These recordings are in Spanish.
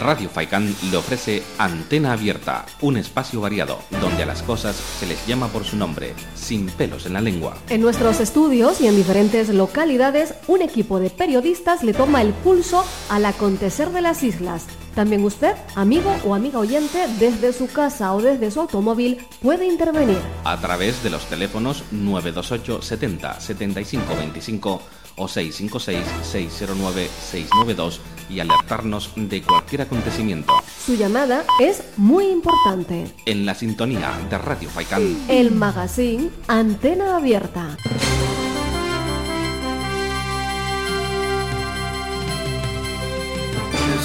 Radio Faikán le ofrece Antena Abierta, un espacio variado donde a las cosas se les llama por su nombre, sin pelos en la lengua. En nuestros estudios y en diferentes localidades, un equipo de periodistas le toma el pulso al acontecer de las islas. También usted, amigo o amiga oyente, desde su casa o desde su automóvil, puede intervenir. A través de los teléfonos 928 70 75 25 o 656-609-692 y alertarnos de cualquier acontecimiento. Su llamada es muy importante. En la sintonía de Radio Faikán. El magazine Antena Abierta.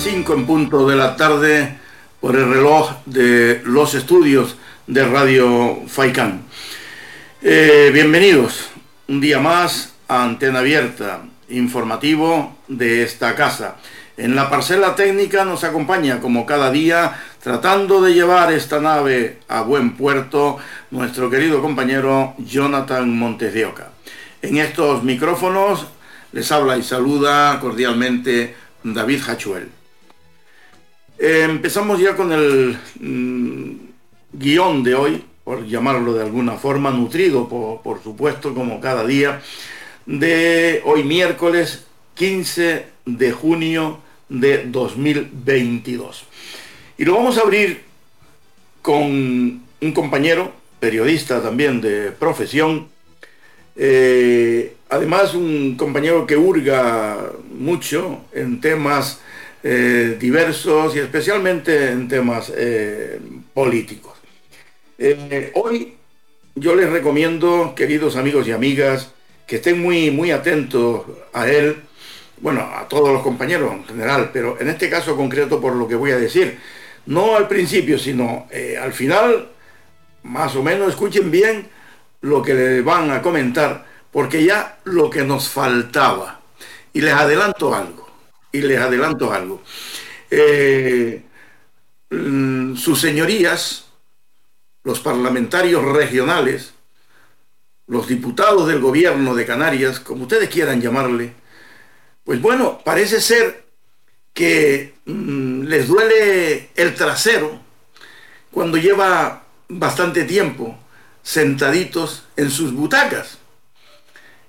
5 en punto de la tarde por el reloj de los estudios de Radio Faikán. Eh, bienvenidos un día más Antena Abierta, informativo de esta casa. En la parcela técnica nos acompaña como cada día tratando de llevar esta nave a buen puerto nuestro querido compañero Jonathan Montes de Oca. En estos micrófonos les habla y saluda cordialmente David Hachuel. Empezamos ya con el mm, guion de hoy, por llamarlo de alguna forma, nutrido por supuesto como cada día de hoy miércoles 15 de junio de 2022. Y lo vamos a abrir con un compañero, periodista también de profesión, eh, además un compañero que hurga mucho en temas eh, diversos y especialmente en temas eh, políticos. hoy yo les recomiendo, queridos amigos y amigas, que estén muy, muy atentos a él, bueno, a todos los compañeros en general, pero en este caso concreto por lo que voy a decir, no al principio, sino eh, al final, más o menos escuchen bien lo que le van a comentar, porque ya lo que nos faltaba, y les adelanto algo, y les adelanto algo, eh, mm, sus señorías, los parlamentarios regionales, los diputados del gobierno de Canarias, como ustedes quieran llamarle, pues bueno, parece ser que mm, les duele el trasero cuando lleva bastante tiempo sentaditos en sus butacas.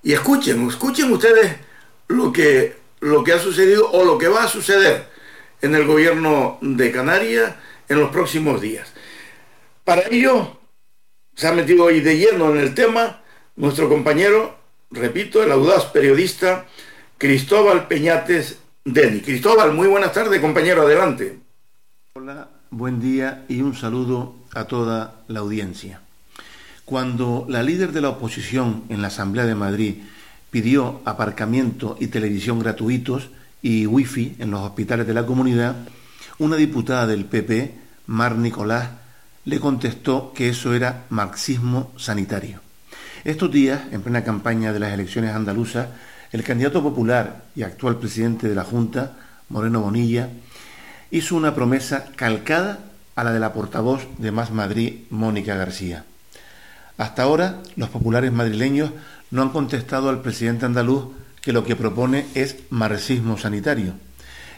Y escuchen, escuchen ustedes lo que, lo que ha sucedido o lo que va a suceder en el gobierno de Canarias en los próximos días. Para ello, se ha metido hoy de lleno en el tema nuestro compañero, repito, el audaz periodista Cristóbal Peñates Deni. Cristóbal, muy buenas tardes, compañero, adelante. Hola, buen día y un saludo a toda la audiencia. Cuando la líder de la oposición en la Asamblea de Madrid pidió aparcamiento y televisión gratuitos y wifi en los hospitales de la comunidad, una diputada del PP, Mar Nicolás, le contestó que eso era marxismo sanitario. Estos días, en plena campaña de las elecciones andaluzas, el candidato popular y actual presidente de la Junta, Moreno Bonilla, hizo una promesa calcada a la de la portavoz de Más Madrid, Mónica García. Hasta ahora, los populares madrileños no han contestado al presidente andaluz que lo que propone es marxismo sanitario.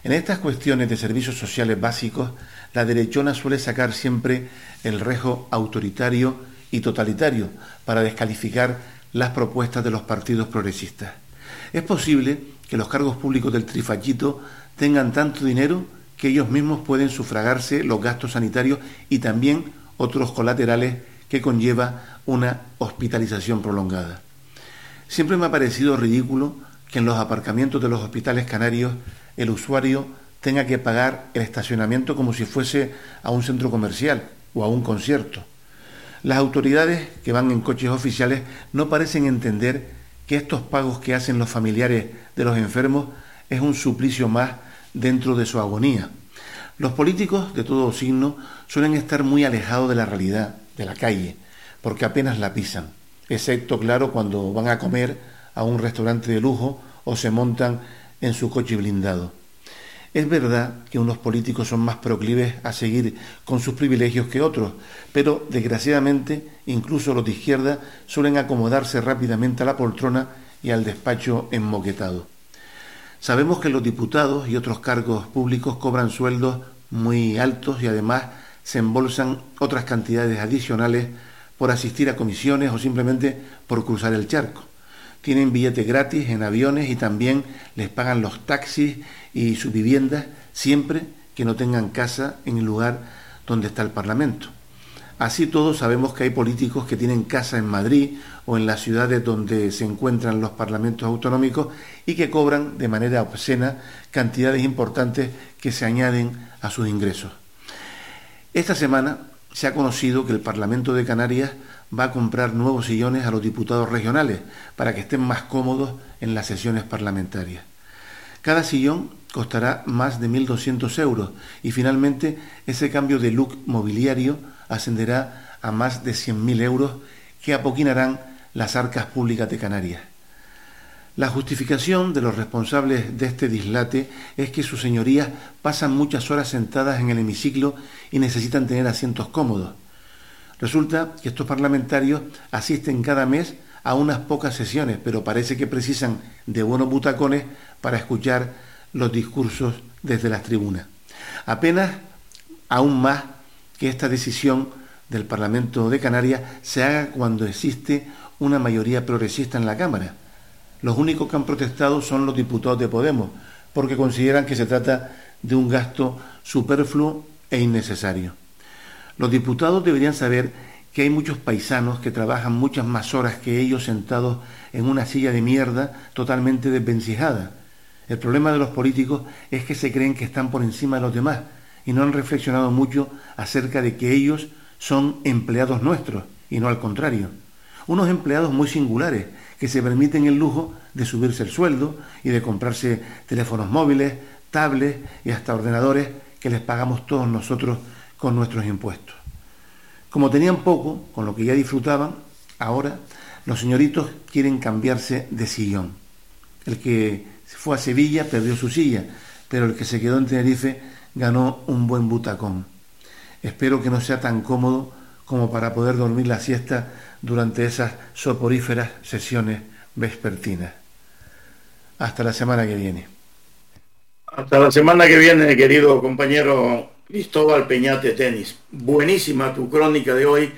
En estas cuestiones de servicios sociales básicos, la derechona suele sacar siempre el rejo autoritario y totalitario para descalificar las propuestas de los partidos progresistas. Es posible que los cargos públicos del trifachito tengan tanto dinero que ellos mismos pueden sufragarse los gastos sanitarios y también otros colaterales que conlleva una hospitalización prolongada. Siempre me ha parecido ridículo que en los aparcamientos de los hospitales canarios el usuario tenga que pagar el estacionamiento como si fuese a un centro comercial o a un concierto. Las autoridades que van en coches oficiales no parecen entender que estos pagos que hacen los familiares de los enfermos es un suplicio más dentro de su agonía. Los políticos de todo signo suelen estar muy alejados de la realidad, de la calle, porque apenas la pisan, excepto, claro, cuando van a comer a un restaurante de lujo o se montan en su coche blindado. Es verdad que unos políticos son más proclives a seguir con sus privilegios que otros, pero desgraciadamente incluso los de izquierda suelen acomodarse rápidamente a la poltrona y al despacho enmoquetado. Sabemos que los diputados y otros cargos públicos cobran sueldos muy altos y además se embolsan otras cantidades adicionales por asistir a comisiones o simplemente por cruzar el charco. Tienen billetes gratis en aviones y también les pagan los taxis y sus viviendas siempre que no tengan casa en el lugar donde está el Parlamento. Así todos sabemos que hay políticos que tienen casa en Madrid o en las ciudades donde se encuentran los parlamentos autonómicos y que cobran de manera obscena cantidades importantes que se añaden a sus ingresos. Esta semana se ha conocido que el Parlamento de Canarias va a comprar nuevos sillones a los diputados regionales para que estén más cómodos en las sesiones parlamentarias. Cada sillón costará más de 1.200 euros y finalmente ese cambio de look mobiliario ascenderá a más de 100.000 euros que apoquinarán las arcas públicas de Canarias. La justificación de los responsables de este dislate es que sus señorías pasan muchas horas sentadas en el hemiciclo y necesitan tener asientos cómodos. Resulta que estos parlamentarios asisten cada mes a unas pocas sesiones, pero parece que precisan de buenos butacones para escuchar los discursos desde las tribunas. Apenas aún más que esta decisión del Parlamento de Canarias se haga cuando existe una mayoría progresista en la Cámara. Los únicos que han protestado son los diputados de Podemos, porque consideran que se trata de un gasto superfluo e innecesario. Los diputados deberían saber que hay muchos paisanos que trabajan muchas más horas que ellos sentados en una silla de mierda totalmente desvencijada. El problema de los políticos es que se creen que están por encima de los demás y no han reflexionado mucho acerca de que ellos son empleados nuestros y no al contrario. Unos empleados muy singulares que se permiten el lujo de subirse el sueldo y de comprarse teléfonos móviles, tablets y hasta ordenadores que les pagamos todos nosotros con nuestros impuestos. Como tenían poco, con lo que ya disfrutaban, ahora los señoritos quieren cambiarse de sillón. El que fue a Sevilla perdió su silla, pero el que se quedó en Tenerife ganó un buen butacón. Espero que no sea tan cómodo como para poder dormir la siesta durante esas soporíferas sesiones vespertinas. Hasta la semana que viene. Hasta la semana que viene, querido compañero Cristóbal Peñate Tenis. Buenísima tu crónica de hoy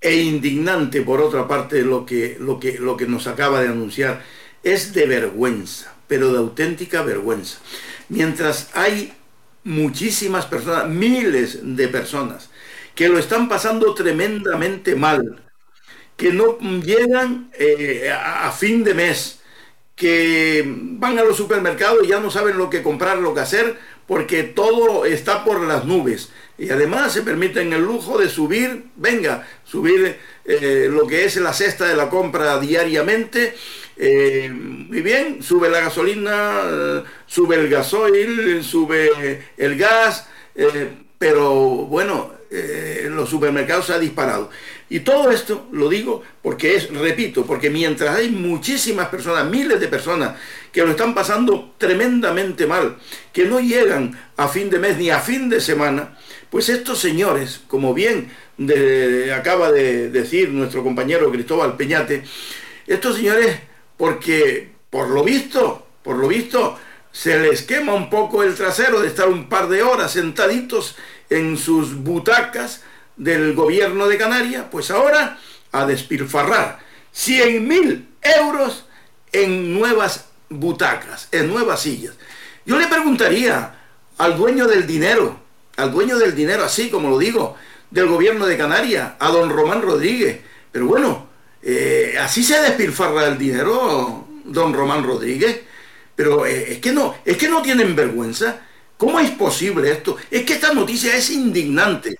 e indignante por otra parte lo que, lo que, lo que nos acaba de anunciar. Es de vergüenza, pero de auténtica vergüenza. Mientras hay muchísimas personas, miles de personas, que lo están pasando tremendamente mal, que no llegan eh, a fin de mes, que van a los supermercados y ya no saben lo que comprar, lo que hacer, porque todo está por las nubes. Y además se permiten el lujo de subir, venga, subir eh, lo que es la cesta de la compra diariamente. Eh, muy bien, sube la gasolina, sube el gasoil, sube el gas, eh, pero bueno, los supermercados se ha disparado. Y todo esto lo digo porque es, repito, porque mientras hay muchísimas personas, miles de personas que lo están pasando tremendamente mal, que no llegan a fin de mes ni a fin de semana, pues estos señores, como bien acaba de decir nuestro compañero Cristóbal Peñate, estos señores, porque por lo visto, por lo visto, se les quema un poco el trasero de estar un par de horas sentaditos en sus butacas, del gobierno de Canarias, pues ahora a despilfarrar 100 mil euros en nuevas butacas, en nuevas sillas. Yo le preguntaría al dueño del dinero, al dueño del dinero, así como lo digo, del gobierno de Canarias, a don Román Rodríguez, pero bueno, eh, así se despilfarra el dinero, don Román Rodríguez, pero eh, es que no, es que no tienen vergüenza. ¿Cómo es posible esto? Es que esta noticia es indignante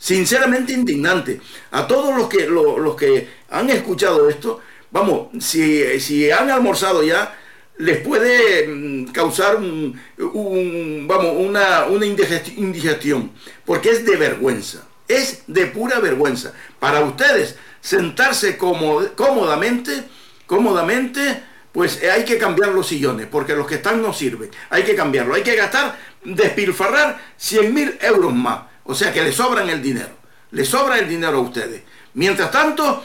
sinceramente indignante. A todos los que, los que han escuchado esto, vamos, si, si han almorzado ya, les puede mm, causar un, vamos, una, una indigestión, porque es de vergüenza, es de pura vergüenza. Para ustedes, sentarse cómodamente, cómodamente, pues hay que cambiar los sillones, porque los que están no sirven. Hay que cambiarlo, hay que gastar, despilfarrar 100 mil euros más. O sea que le sobran el dinero. Le sobra el dinero a ustedes. Mientras tanto,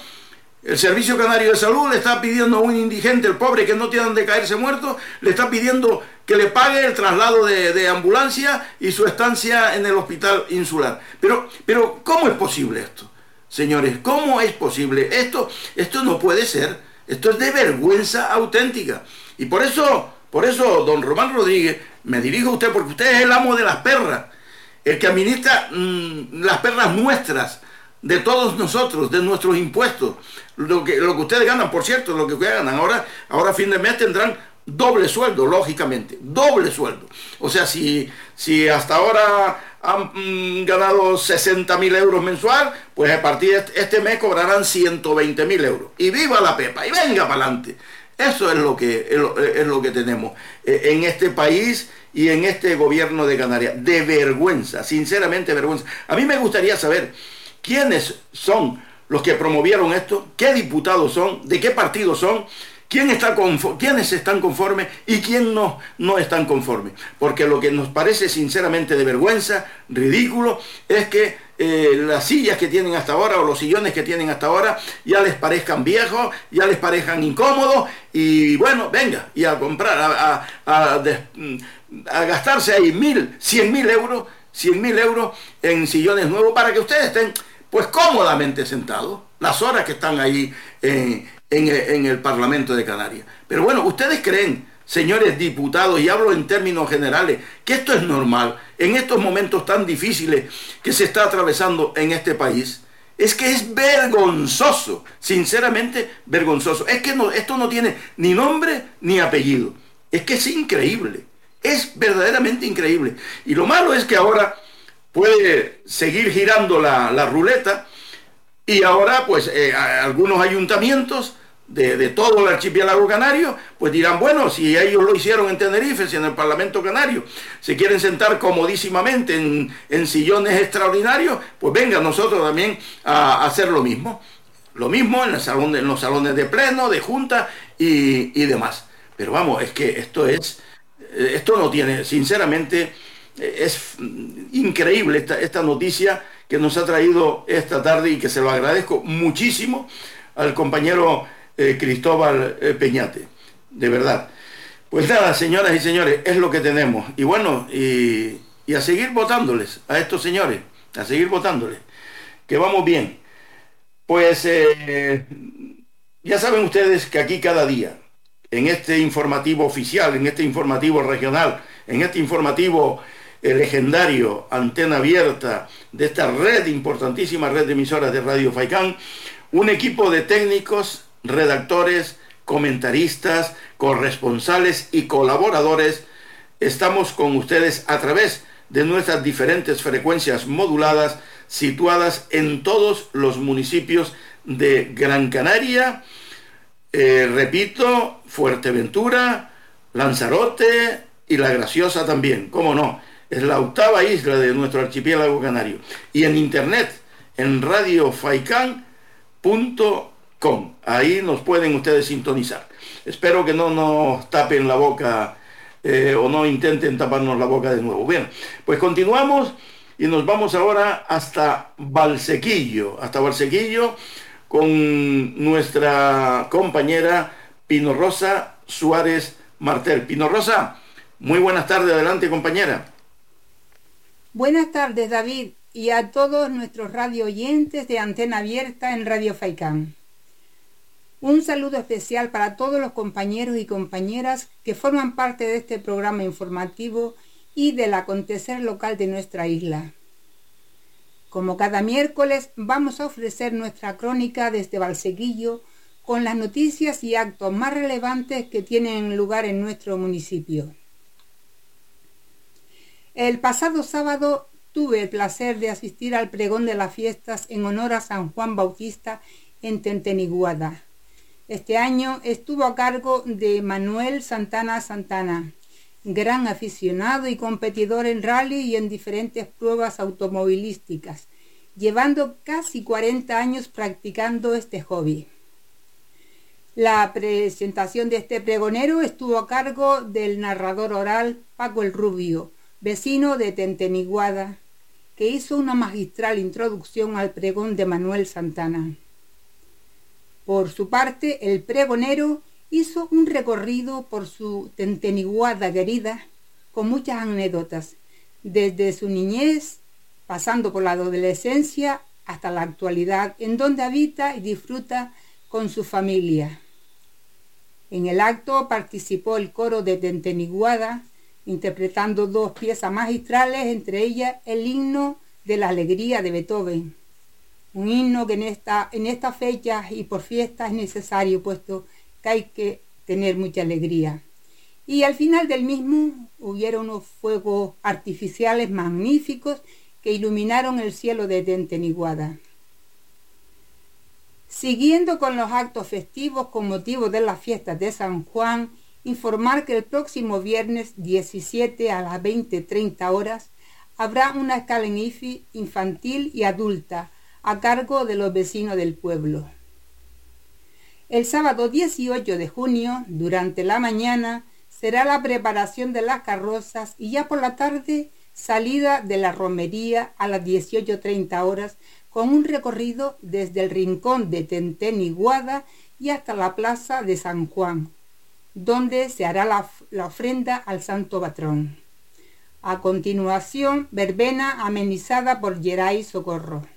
El Servicio Canario de Salud le está pidiendo a un indigente, el pobre que no tiene donde caerse muerto, le está pidiendo que le pague el traslado de, ambulancia y su estancia en el hospital insular. Pero, pero, ¿cómo es posible esto? Señores, ¿cómo es posible? Esto, esto no puede ser. Esto es de vergüenza auténtica. Y por eso, por eso, don Román Rodríguez, me dirijo a usted porque usted es el amo de las perras, el que administra mm, las perras nuestras, de todos nosotros, de nuestros impuestos. Lo que, lo que ustedes ganan, por cierto, lo que ustedes ganan. Ahora, ahora fin de mes tendrán doble sueldo, lógicamente, doble sueldo. O sea, si, si hasta ahora han mm, ganado 60 mil euros mensual, pues a partir de este, este mes cobrarán 120 mil euros. Y viva la Pepa, y venga para adelante. Eso es lo que, es lo, que tenemos eh, en este país y en este gobierno de Canarias. De vergüenza, sinceramente vergüenza. A mí me gustaría saber quiénes son los que promovieron esto, qué diputados son, de qué partido son, quién está quiénes están conformes y quién no, no están conformes. Porque lo que nos parece sinceramente de vergüenza, ridículo, es que eh, las sillas que tienen hasta ahora o los sillones que tienen hasta ahora ya les parezcan viejos, ya les parezcan incómodos y bueno, venga, y a comprar, a, a gastarse ahí mil, cien mil euros, cien mil euros en sillones nuevos para que ustedes estén pues cómodamente sentados, las horas que están ahí en, el Parlamento de Canarias. Pero bueno, ¿ustedes creen, señores diputados, y hablo en términos generales, que esto es normal en estos momentos tan difíciles que se está atravesando en este país? Es que es vergonzoso, sinceramente vergonzoso. Es que no, esto no tiene ni nombre ni apellido. Es que es increíble. Es verdaderamente increíble. Y lo malo es que ahora puede seguir girando la, ruleta y ahora pues eh, algunos ayuntamientos de, todo el archipiélago canario, pues dirán, bueno, si ellos lo hicieron en Tenerife, si en el Parlamento canario se quieren sentar comodísimamente en, sillones extraordinarios, pues venga nosotros también a, hacer lo mismo. Lo mismo en, en los salones de pleno, de junta y, y demás. Pero vamos, es que esto es, eh, esto no tiene, sinceramente, es increíble esta, esta, noticia que nos ha traído esta tarde y que se lo agradezco muchísimo al compañero eh, Cristóbal eh, Peñate, de verdad. Pues nada, señoras y señores, es lo que tenemos. Y bueno, y, a seguir votándoles a estos señores, a seguir votándoles, que vamos bien. Pues eh, ya saben ustedes que aquí cada día, en este informativo oficial, en este informativo regional, en este informativo legendario antena abierta de esta red, importantísima red de emisoras de Radio Faicán, un equipo de técnicos, redactores, comentaristas, corresponsales y colaboradores, estamos con ustedes a través de nuestras diferentes frecuencias moduladas situadas en todos los municipios de Gran Canaria, eh, repito, Fuerteventura, Lanzarote y La Graciosa también, cómo no es la octava isla de nuestro archipiélago canario. Y en internet, en Ahí nos pueden ustedes sintonizar. Espero que no nos tapen la boca eh, o no intenten taparnos la boca de nuevo. Bien, pues continuamos y nos vamos ahora hasta Valsequillo, hasta Valsequillo con nuestra compañera Pino Rosa Suárez Martel. Pino Rosa, muy buenas tardes, adelante compañera. Buenas tardes, David, y a todos nuestros radio oyentes de Antena Abierta en Radio Faicán. Un saludo especial para todos los compañeros y compañeras que forman parte de este programa informativo y del acontecer local de nuestra isla. Como cada miércoles, vamos a ofrecer nuestra crónica desde Valseguillo con las noticias y actos más relevantes que tienen lugar en nuestro municipio. El pasado sábado tuve el placer de asistir al pregón de las fiestas en honor a San Juan Bautista en Tenteniguada. Este año estuvo a cargo de Manuel Santana Santana, gran aficionado y competidor en rally y en diferentes pruebas automovilísticas, llevando casi 40 años practicando este hobby. La presentación de este pregonero estuvo a cargo del narrador oral Paco el Rubio, vecino de Tenteniguada, que hizo una magistral introducción al pregón de Manuel Santana. Por su parte, el pregonero hizo un recorrido por su tenteniguada querida con muchas anécdotas, desde su niñez, pasando por la adolescencia hasta la actualidad, en donde habita y disfruta con su familia. En el acto participó el coro de Tenteniguada, interpretando dos piezas magistrales, entre ellas el himno de la alegría de Beethoven. Un himno que en, esta, en estas fechas y por fiestas es necesario, puesto que hay que tener mucha alegría. Y al final del mismo hubieron unos fuegos artificiales magníficos que iluminaron el cielo de Tenteniguada. Siguiendo con los actos festivos con motivo de las fiestas de San Juan, informar que el próximo viernes 17 a las 20.30 horas habrá una escala infantil y adulta a cargo de los vecinos del pueblo. El sábado 18 de junio, durante la mañana, será la preparación de las carrozas y ya por la tarde salida de la romería a las 18.30 horas con un recorrido desde el rincón de Tentén y y hasta la plaza de San Juan, donde se hará la, ofrenda al santo patrón. A continuación, verbena amenizada por Geray Socorro.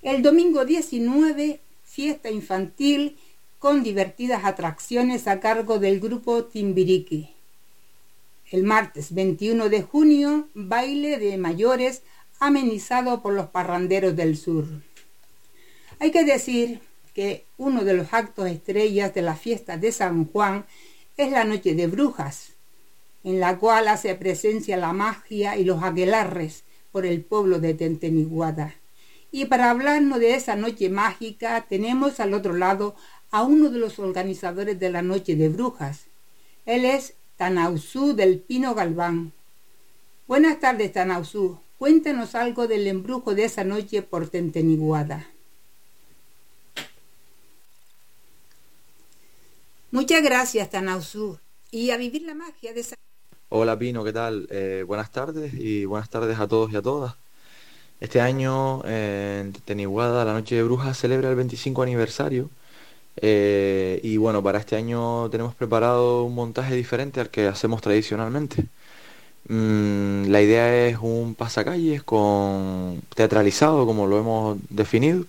El domingo 19, fiesta infantil con divertidas atracciones a cargo del grupo Timbiriqui. El martes 21 de junio, baile de mayores amenizado por los parranderos del sur. Hay que decir que uno de los actos estrellas de la fiesta de San Juan es la Noche de Brujas, en la cual hace presencia la magia y los aquelarres por el pueblo de Tenteniguada. Y para hablarnos de esa noche mágica tenemos al otro lado a uno de los organizadores de la Noche de Brujas. Él es Tanausú del Pino Galván. Buenas tardes, Tanausú. Cuéntanos algo del embrujo de esa noche por Tenteniguada. Muchas gracias, Tanausú. Y a vivir la magia de esa... Hola Pino, ¿qué tal? Eh, buenas tardes y buenas tardes a todos y a todas. Este año eh, en Tenteniguada la Noche de Brujas celebra el 25 aniversario eh, y bueno, para este año tenemos preparado un montaje diferente al que hacemos tradicionalmente. Mm, la idea es un pasacalles con teatralizado, como lo hemos definido.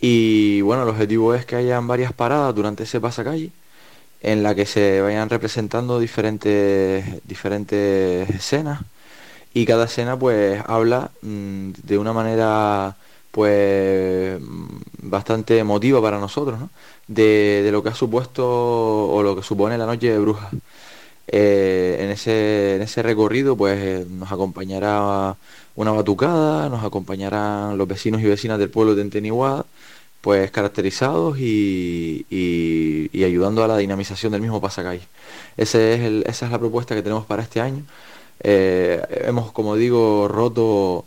Y bueno, el objetivo es que hayan varias paradas durante ese pasacalle en la que se vayan representando diferentes, diferentes escenas y cada escena pues habla mm, de una manera pues bastante emotiva para nosotros, de, de, lo que ha supuesto o lo que supone la noche de brujas. Eh, en, ese, en ese recorrido pues nos acompañará una batucada, nos acompañarán los vecinos y vecinas del pueblo de Enteniguada, pues caracterizados y, y, ayudando a la dinamización del mismo pasacalle. Ese es esa es la propuesta que tenemos para este año. Eh, hemos, como digo, roto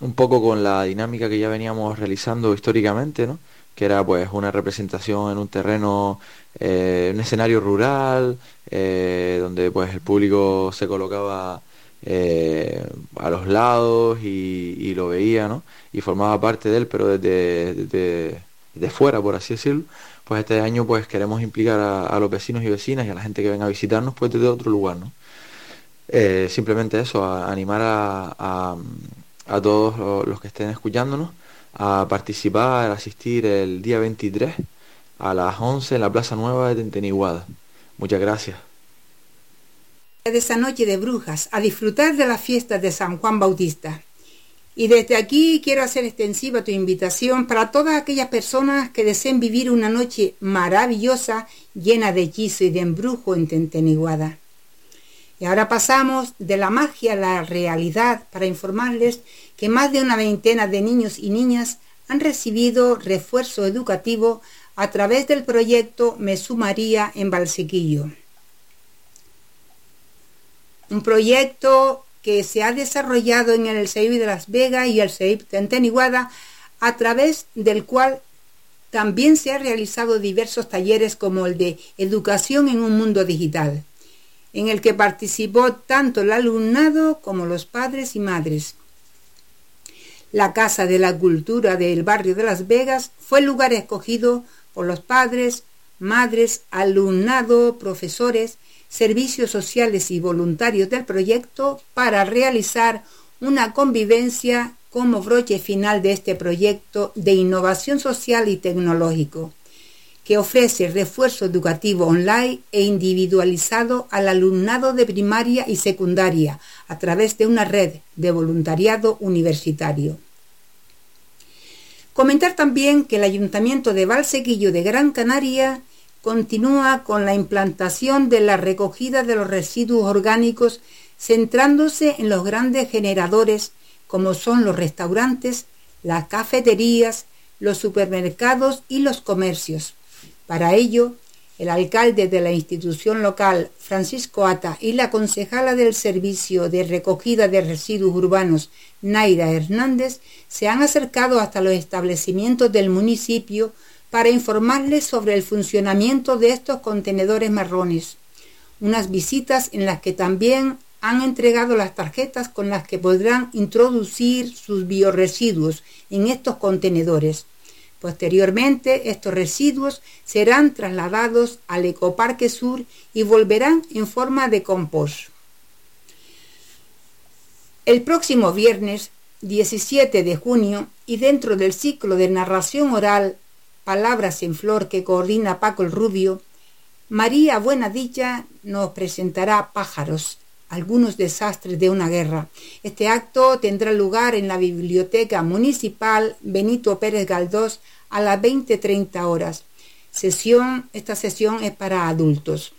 un poco con la dinámica que ya veníamos realizando históricamente, ¿no? que era pues una representación en un terreno, eh, un escenario rural, eh, donde pues el público se colocaba a los lados y, lo veía, ¿no? Y formaba parte de él, pero desde, fuera, por así decirlo. Pues este año pues queremos implicar a, los vecinos y vecinas y a la gente que venga a visitarnos pues desde otro lugar, ¿no? Simplemente eso, animar a, a todos los que estén escuchándonos a participar, a asistir el día 23 a las 11 en la Plaza Nueva de Tenteniguada. Muchas gracias. De esa noche de brujas, a disfrutar de las fiestas de San Juan Bautista. Y desde aquí quiero hacer extensiva tu invitación para todas aquellas personas que deseen vivir una noche maravillosa, llena de hechizo y de embrujo en Tenteniguada. Y ahora pasamos de la magia a la realidad para informarles que más de una veintena de niños y niñas han recibido refuerzo educativo a través del proyecto Me Sumaría en Valsequillo. Un proyecto que se ha desarrollado en el CEIP de Las Vegas y el CEIP de a través del cual también se han realizado diversos talleres como el de Educación en un Mundo Digital en el que participó tanto el alumnado como los padres y madres. La Casa de la Cultura del barrio de Las Vegas fue el lugar escogido por los padres, madres, alumnado, profesores, servicios sociales y voluntarios del proyecto para realizar una convivencia como broche final de este proyecto de innovación social y tecnológico, que ofrece refuerzo educativo online e individualizado al alumnado de primaria y secundaria a través de una red de voluntariado universitario. Comentar también que el Ayuntamiento de Valsequillo de Gran Canaria continúa con la implantación de la recogida de los residuos orgánicos centrándose en los grandes generadores como son los restaurantes, las cafeterías, los supermercados y los comercios. Para ello, el alcalde de la institución local, Francisco Ata, y la concejala del Servicio de Recogida de Residuos Urbanos, Naira Hernández, se han acercado hasta los establecimientos del municipio para informarles sobre el funcionamiento de estos contenedores marrones. Unas visitas en las que también han entregado las tarjetas con las que podrán introducir sus bioresiduos en estos contenedores. Posteriormente, estos residuos serán trasladados al Ecoparque Sur y volverán en forma de compost. El próximo viernes 17 de junio y dentro del ciclo de narración oral Palabras en Flor que coordina Paco el Rubio, María Buenadilla nos presentará Pájaros, algunos desastres de una guerra. Este acto tendrá lugar en la Biblioteca Municipal Benito Pérez Galdós a las 20.30 horas. Sesión, esta sesión es para adultos.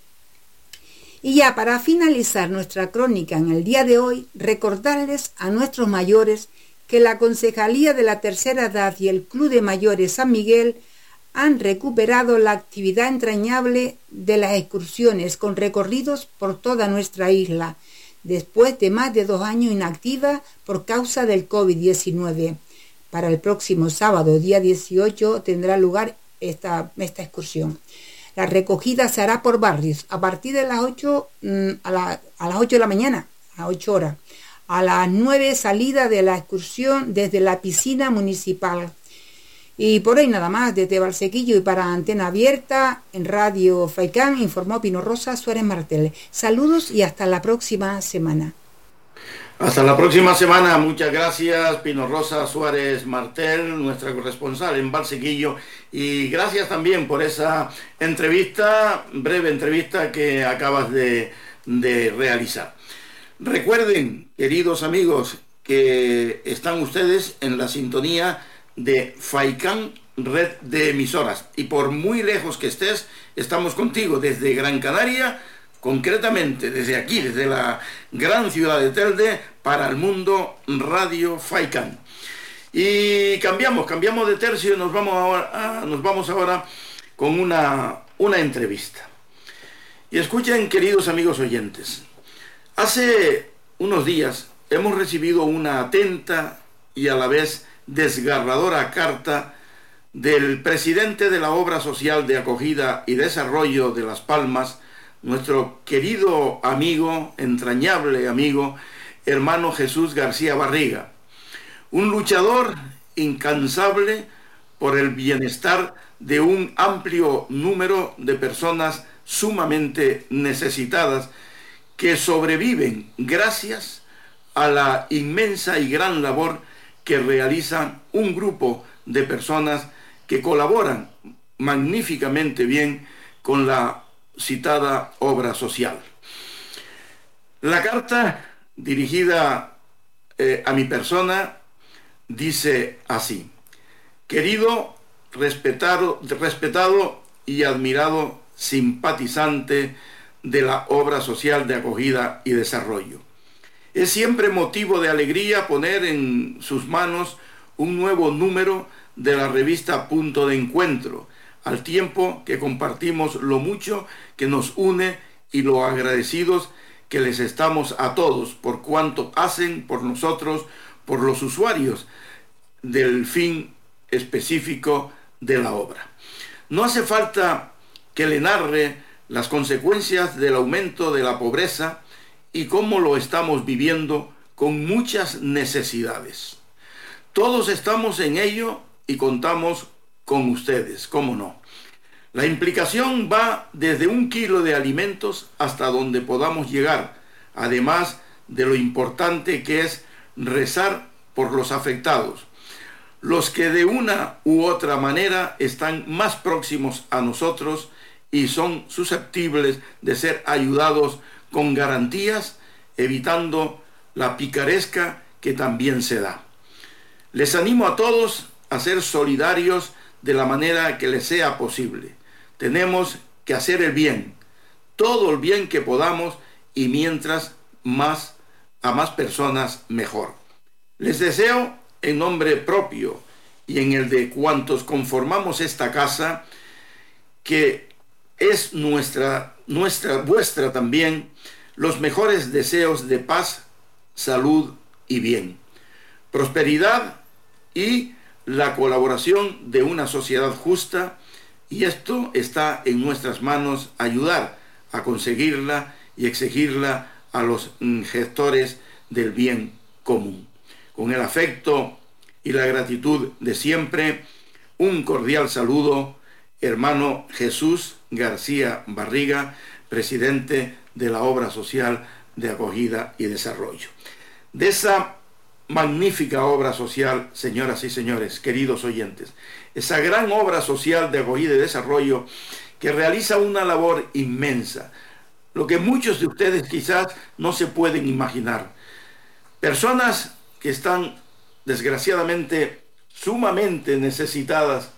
Y ya para finalizar nuestra crónica en el día de hoy, recordarles a nuestros mayores que la Concejalía de la Tercera Edad y el Club de Mayores San Miguel han recuperado la actividad entrañable de las excursiones con recorridos por toda nuestra isla, después de más de dos años inactiva por causa del COVID-19. Para el próximo sábado, día 18, tendrá lugar esta, esta excursión. La recogida se hará por barrios a partir de las 8, mm, a, las 8 de la mañana, a 8 horas. A las 9 salida de la excursión desde la piscina municipal y por ahí nada más, desde Valsequillo y para Antena Abierta, en Radio Faicán, informó Pino Rosa Suárez Martel. Saludos y hasta la próxima semana. Hasta la próxima semana, muchas gracias Pino Rosa Suárez Martel, nuestra corresponsal en Valsequillo, y gracias también por esa entrevista, breve entrevista que acabas de realizar. Recuerden, queridos amigos, que están ustedes en la sintonía de FAICAN Red de Emisoras. Y por muy lejos que estés, estamos contigo desde Gran Canaria, concretamente desde aquí, desde la gran ciudad de Telde, para el mundo Radio FAICAN. Y cambiamos, cambiamos de tercio y nos vamos ahora, nos vamos ahora con una, una entrevista. Y escuchen, queridos amigos oyentes, hace unos días hemos recibido una atenta y a la vez desgarradora carta del presidente de la Obra Social de Acogida y Desarrollo de Las Palmas, nuestro querido amigo, entrañable amigo, hermano Jesús García Barriga, un luchador incansable por el bienestar de un amplio número de personas sumamente necesitadas que sobreviven gracias a la inmensa y gran labor que realiza un grupo de personas que colaboran magníficamente bien con la citada obra social. La carta dirigida eh, a mi persona dice así, querido, respetado, respetado y admirado simpatizante de la obra social de acogida y desarrollo. Es siempre motivo de alegría poner en sus manos un nuevo número de la revista Punto de Encuentro, al tiempo que compartimos lo mucho que nos une y lo agradecidos que les estamos a todos por cuanto hacen por nosotros, por los usuarios del fin específico de la obra. No hace falta que le narre las consecuencias del aumento de la pobreza, y cómo lo estamos viviendo con muchas necesidades. Todos estamos en ello y contamos con ustedes, cómo no. La implicación va desde un kilo de alimentos hasta donde podamos llegar, además de lo importante que es rezar por los afectados, los que de una u otra manera están más próximos a nosotros y son susceptibles de ser ayudados con garantías, evitando la picaresca que también se da. Les animo a todos a ser solidarios de la manera que les sea posible. Tenemos que hacer el bien, todo el bien que podamos y mientras más a más personas mejor. Les deseo en nombre propio y en el de cuantos conformamos esta casa que es nuestra nuestra vuestra también los mejores deseos de paz, salud y bien, prosperidad y la colaboración de una sociedad justa y esto está en nuestras manos ayudar a conseguirla y exigirla a los gestores del bien común. Con el afecto y la gratitud de siempre, un cordial saludo, hermano Jesús García Barriga, presidente de la Obra Social de Acogida y Desarrollo. De esa magnífica obra social, señoras y señores, queridos oyentes, esa gran obra social de acogida y desarrollo que realiza una labor inmensa, lo que muchos de ustedes quizás no se pueden imaginar. Personas que están desgraciadamente sumamente necesitadas,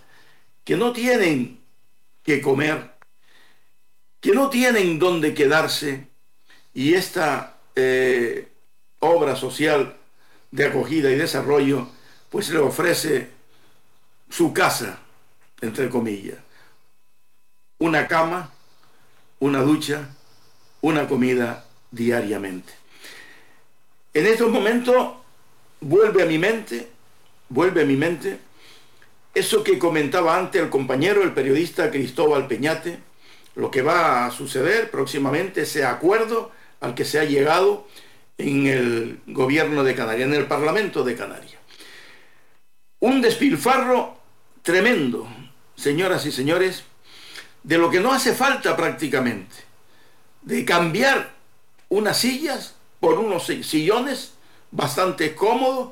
que no tienen que comer, que no tienen dónde quedarse, y esta eh, obra social de acogida y desarrollo, pues le ofrece su casa, entre comillas, una cama, una ducha, una comida diariamente. En estos momentos vuelve a mi mente, vuelve a mi mente eso que comentaba antes el compañero, el periodista Cristóbal Peñate, lo que va a suceder próximamente, ese acuerdo al que se ha llegado en el gobierno de Canarias, en el Parlamento de Canarias. Un despilfarro tremendo, señoras y señores, de lo que no hace falta prácticamente, de cambiar unas sillas por unos sillones bastante cómodos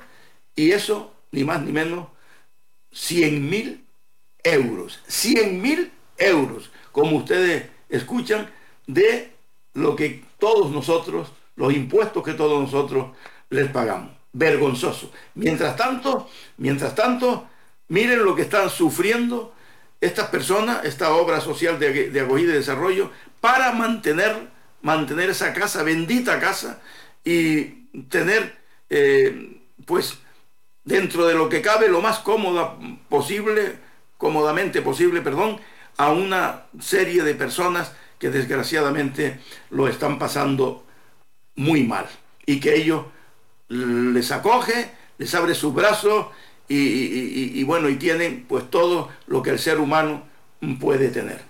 y eso, ni más ni menos, 100 mil euros. 100 mil euros, como ustedes escuchan, de lo que todos nosotros, los impuestos que todos nosotros les pagamos. Vergonzoso. Mientras tanto, mientras tanto, miren lo que están sufriendo estas personas, esta obra social de, de acogida y desarrollo, para mantener, mantener esa casa, bendita casa, y tener, eh, pues, dentro de lo que cabe, lo más cómoda posible, cómodamente posible, perdón, a una serie de personas que desgraciadamente lo están pasando muy mal y que ellos les acoge, les abre sus brazos y, bueno, y tienen pues todo lo que el ser humano puede tener.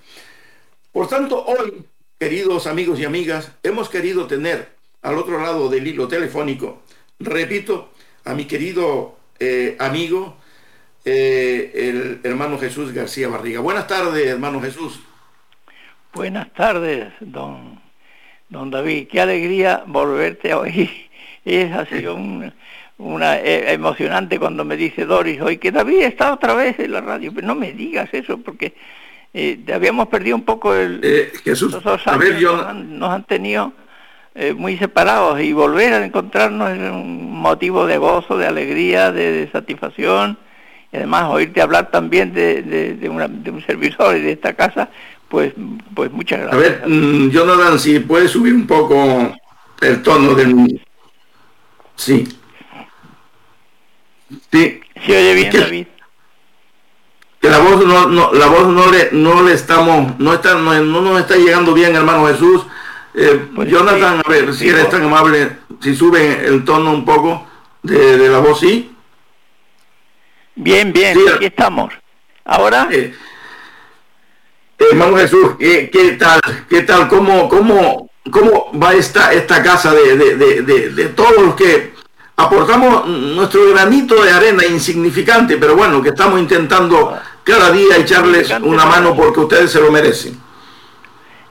Por tanto, hoy, queridos amigos y amigas, hemos querido tener al otro lado del hilo telefónico, repito, a mi querido eh, amigo, eh, el hermano Jesús García Barriga. Buenas tardes, hermano Jesús. Buenas tardes, don, don David. Qué alegría volverte a oír. Es así un, una eh, emocionante cuando me dice Doris hoy que David está otra vez en la radio. Pero no me digas eso porque eh, habíamos perdido un poco el... Eh, Jesús, a ver, yo... nos, han, tenido muy separados y volver a encontrarnos es un motivo de gozo, de alegría, de, satisfacción y además oírte hablar también de, de, de, un servidor y de esta casa, pues, pues muchas gracias. A ver, mm, Jonathan, si puedes subir un poco el tono del... Sí. Sí. Se oye bien, David. Que la voz no, no, la voz no le, no le estamos, no está, no, no nos está llegando bien, hermano Jesús. Eh, pues Jonathan, a ver, si eres tan amable, si sube el tono un poco de, de la voz, ¿sí? Bien, bien, aquí estamos. Ahora. Eh, Hermano Jesús, ¿qué, tal? ¿Qué tal? ¿Cómo, cómo, cómo va esta, esta casa de, de, todos los que aportamos nuestro granito de arena insignificante, pero bueno, que estamos intentando cada día echarles una mano porque ustedes se lo merecen.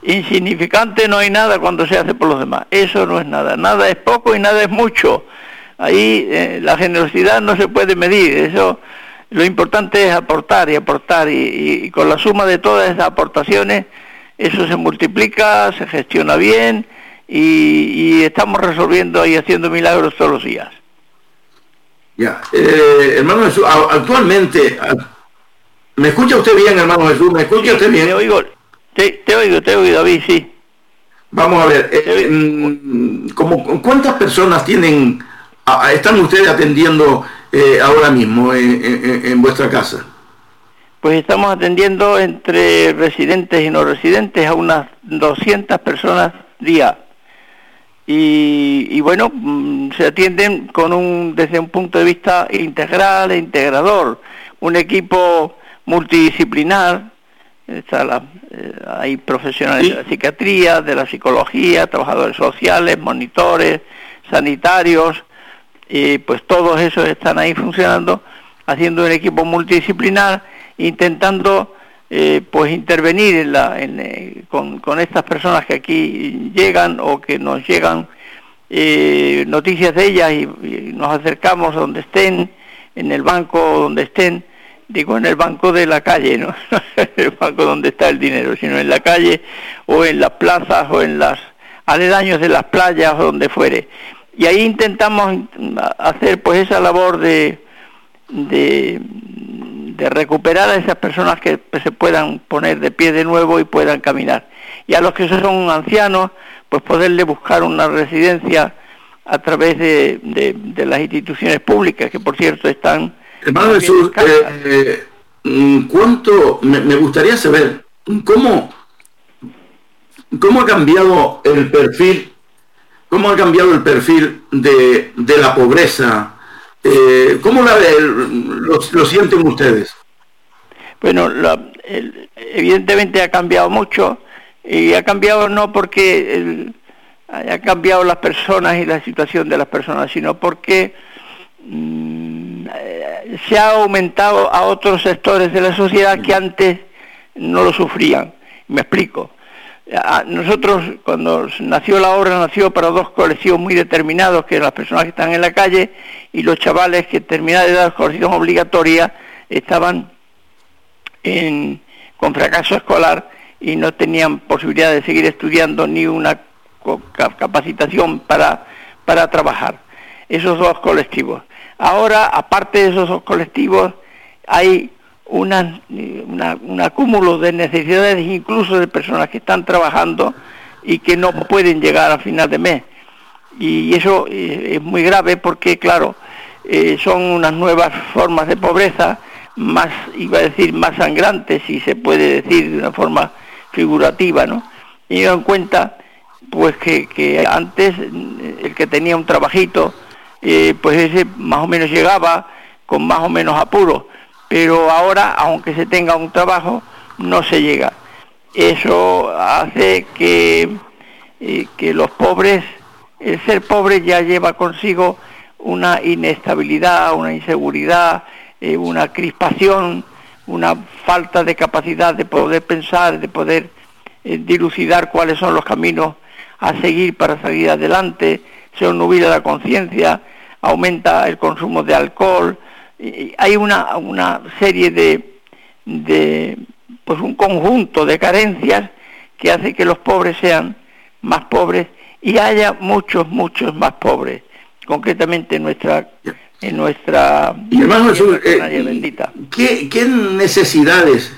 Insignificante no hay nada cuando se hace por los demás. Eso no es nada. Nada es poco y nada es mucho. Ahí eh, la generosidad no se puede medir. Eso lo importante es aportar y aportar y, con la suma de todas esas aportaciones eso se multiplica, se gestiona bien y, estamos resolviendo y haciendo milagros todos los días. Ya, eh, hermano Jesús, actualmente, ¿me escucha usted bien, hermano Jesús? ¿Me escucha usted bien? Te oigo, te, oigo, te oigo, David, sí. Vamos a ver, eh, mm, ¿cuántas personas tienen, están ustedes atendiendo eh, ahora mismo en, vuestra casa? Pues estamos atendiendo entre residentes y no residentes a unas 200 personas día. Y, bueno, mm, se atienden con un, desde un punto de vista integral e integrador, un equipo multidisciplinar, está eh, hay profesionales de la psiquiatría, de la psicología, trabajadores sociales, monitores, sanitarios, y pues todos esos están ahí funcionando, haciendo un equipo multidisciplinar, intentando eh, pues intervenir en la, en, eh, con, con, estas personas que aquí llegan o que nos llegan eh, noticias de ellas y, nos acercamos donde estén, en el banco donde estén, digo en el banco de la calle, no el banco donde está el dinero, sino en la calle o en las plazas o en las aledaños de las playas o donde fuere y ahí intentamos hacer pues esa labor de, de, recuperar a esas personas que se puedan poner de pie de nuevo y puedan caminar. Y a los que son ancianos, pues poderle buscar una residencia a través de, de, las instituciones públicas, que por cierto están... Hermano Jesús, eh, eh, ¿cuánto, me, me, gustaría saber, cómo, cómo ha cambiado el perfil ¿Cómo ha cambiado el perfil de, la pobreza? Eh, ¿Cómo la, lo, sienten ustedes? Bueno, evidentemente ha cambiado mucho y ha cambiado no porque haya cambiado las personas y la situación de las personas, sino porque mm, se ha aumentado a otros sectores de la sociedad que antes no lo sufrían. Me explico nosotros cuando nació la obra nació para dos colectivos muy determinados, que las personas que están en la calle y los chavales que terminaron de dar colección obligatoria estaban con fracaso escolar y no tenían posibilidad de seguir estudiando ni una capacitación para, para trabajar. Esos dos colectivos. Ahora, aparte de esos dos colectivos, hay una, un acúmulo de necesidades incluso de personas que están trabajando y que no pueden llegar a final de mes. Y eso eh, es muy grave porque, claro, eh, son unas nuevas formas de pobreza, más, iba a decir, más sangrantes, si se puede decir de una forma figurativa, ¿no? Y en cuenta, pues que, que antes el que tenía un trabajito, eh, pues ese más o menos llegaba con más o menos apuro pero ahora, aunque se tenga un trabajo, no se llega. Eso hace que, eh, que los pobres, el ser pobre ya lleva consigo una inestabilidad, una inseguridad, eh, una crispación, una falta de capacidad de poder pensar, de poder eh, dilucidar cuáles son los caminos a seguir para salir adelante, se nubila la conciencia, aumenta el consumo de alcohol, hay una, una serie de, de, pues un conjunto de carencias que hace que los pobres sean más pobres y haya muchos, muchos más pobres, concretamente en nuestra en nuestra hermano eh, bendita. ¿qué, ¿qué, necesidades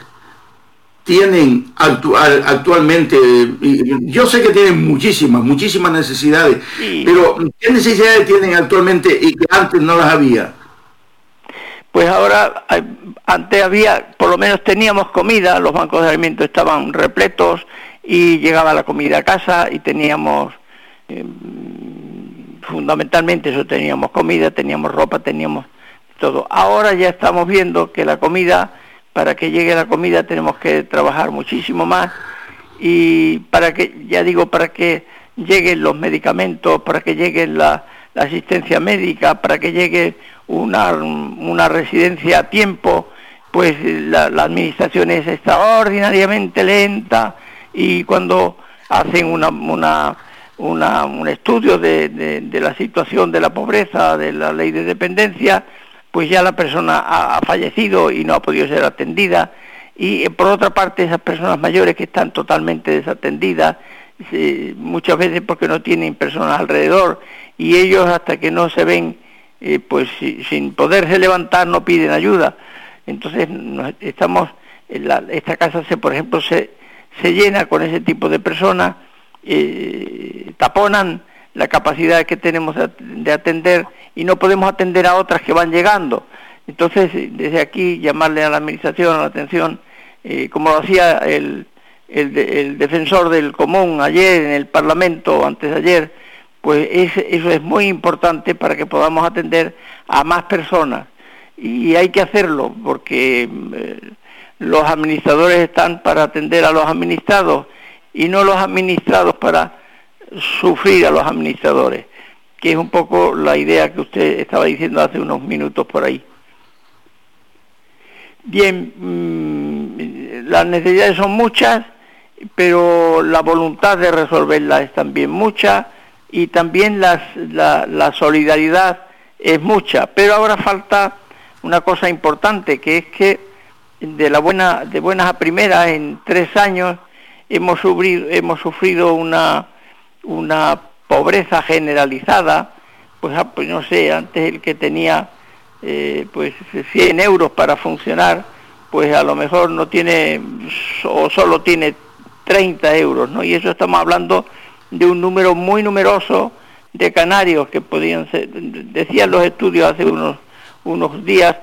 tienen actual, actualmente? Yo sé que tienen muchísimas, muchísimas necesidades, pero ¿qué necesidades tienen actualmente y que antes no las había? Pues ahora antes había, por lo menos teníamos comida, los bancos de alimentos estaban repletos y llegaba la comida a casa y teníamos, eh, fundamentalmente eso teníamos comida, teníamos ropa, teníamos todo. Ahora ya estamos viendo que la comida, para que llegue la comida tenemos que trabajar muchísimo más y para que, ya digo, para que lleguen los medicamentos, para que llegue la asistencia médica, para que llegue una, una residencia a tiempo pues la, administración es extraordinariamente lenta y cuando hacen una, un estudio de, la situación de la pobreza, de la ley de dependencia, pues ya la persona ha, fallecido y no ha podido ser atendida. Y eh, por otra parte, esas personas mayores que están totalmente desatendidas, muchas veces porque no tienen personas alrededor, y ellos hasta que no se ven, eh, pues sin poderse levantar, no piden ayuda. Entonces, estamos, esta casa, se, por ejemplo, se, se llena con ese tipo de personas, eh, taponan la capacidad que tenemos de atender y no podemos atender a otras que van llegando. Entonces, desde aquí, llamarle a la Administración, a la atención, eh, como lo hacía el, el, defensor del común ayer en el Parlamento, antes de ayer, pues eso es muy importante para que podamos atender a más personas. Y hay que hacerlo, porque eh, los administradores están para atender a los administrados y no los administrados para sufrir a los administradores, que es un poco la idea que usted estaba diciendo hace unos minutos por ahí. Bien, mm, las necesidades son muchas, pero la voluntad de resolverlas es también mucha y también la, la solidaridad es mucha, pero ahora falta una cosa importante, que es que de la buena de buenas a primeras en tres años hemos sufrido, hemos sufrido una una pobreza generalizada, pues, ah, pues no sé, antes el que tenía eh, pues 100 euros para funcionar, pues a lo mejor no tiene o solo tiene 30 euros, ¿no? Y eso estamos hablando de un número muy numeroso de canarios que podían ser, decían los estudios hace unos, unos días,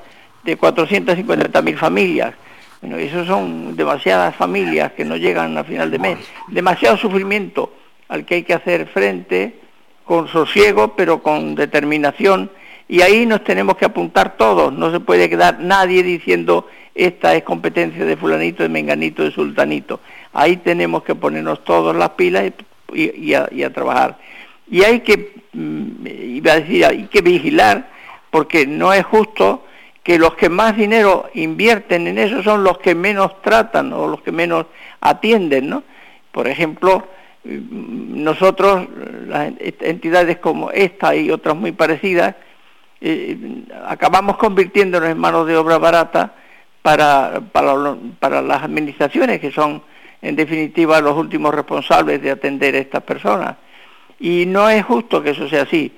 de 450.000 familias. Bueno, eso son demasiadas familias que no llegan a final de mes, demasiado sufrimiento al que hay que hacer frente con sosiego, pero con determinación, y ahí nos tenemos que apuntar todos, no se puede quedar nadie diciendo esta es competencia de fulanito, de menganito, de sultanito. Ahí tenemos que ponernos todos las pilas y, a, trabajar. Y hay que, mm, iba a decir, hay que vigilar, porque no es justo que los que más dinero invierten en eso son los que menos tratan o los que menos atienden, ¿no? Por ejemplo, nosotros, las entidades como esta y otras muy parecidas, eh, acabamos convirtiéndonos en mano de obra barata para, para, para, las administraciones, que son en definitiva los últimos responsables de atender a estas personas. Y no es justo que eso sea así,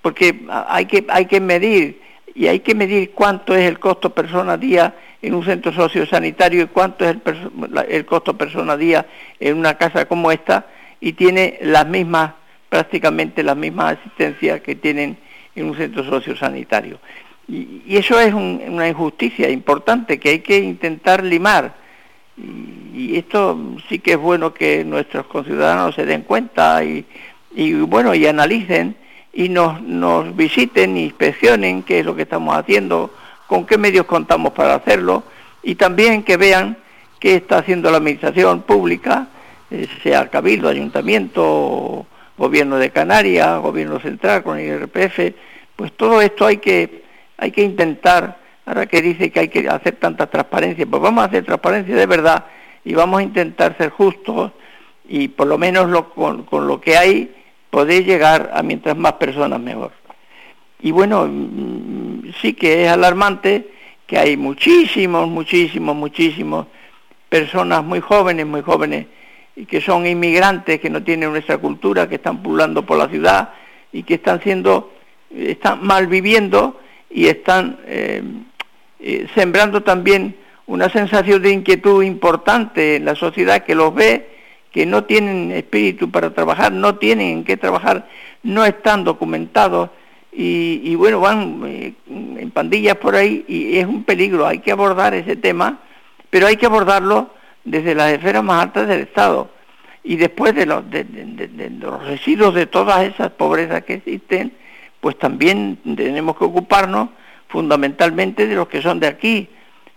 porque hay que, hay que medir, y hay que medir cuánto es el costo persona día en un centro sociosanitario y cuánto es el, el costo persona día en una casa como esta, y tiene las mismas, prácticamente las mismas asistencias que tienen en un centro sociosanitario. Y, y eso es una injusticia importante que hay que intentar limar. Y, esto sí que es bueno que nuestros conciudadanos se den cuenta y, y bueno, y analicen y nos, nos visiten, inspeccionen qué es lo que estamos haciendo, con qué medios contamos para hacerlo y también que vean qué está haciendo la administración pública eh, sea Cabildo, Ayuntamiento, Gobierno de Canarias, Gobierno Central con el IRPF, pues todo esto hay que, hay que intentar, ahora que dice que hay que hacer tanta transparencia, pues vamos a hacer transparencia de verdad y vamos a intentar ser justos y por lo menos con, con, lo que hay poder llegar a mientras más personas mejor. Y bueno, mm, sí que es alarmante que hay muchísimos, muchísimos, muchísimos personas muy jóvenes, muy jóvenes, que son inmigrantes que no tienen nuestra cultura, que están pululando por la ciudad y que están siendo, están mal viviendo y están eh, eh, sembrando también una sensación de inquietud importante en la sociedad que los ve, que no tienen espíritu para trabajar, no tienen en qué trabajar, no están documentados y, y bueno, van eh, en pandillas por ahí y es un peligro, hay que abordar ese tema, pero hay que abordarlo desde las esferas más altas del Estado. Y después de los, de, los residuos de todas esas pobrezas que existen, pues también tenemos que ocuparnos fundamentalmente de los que son de aquí,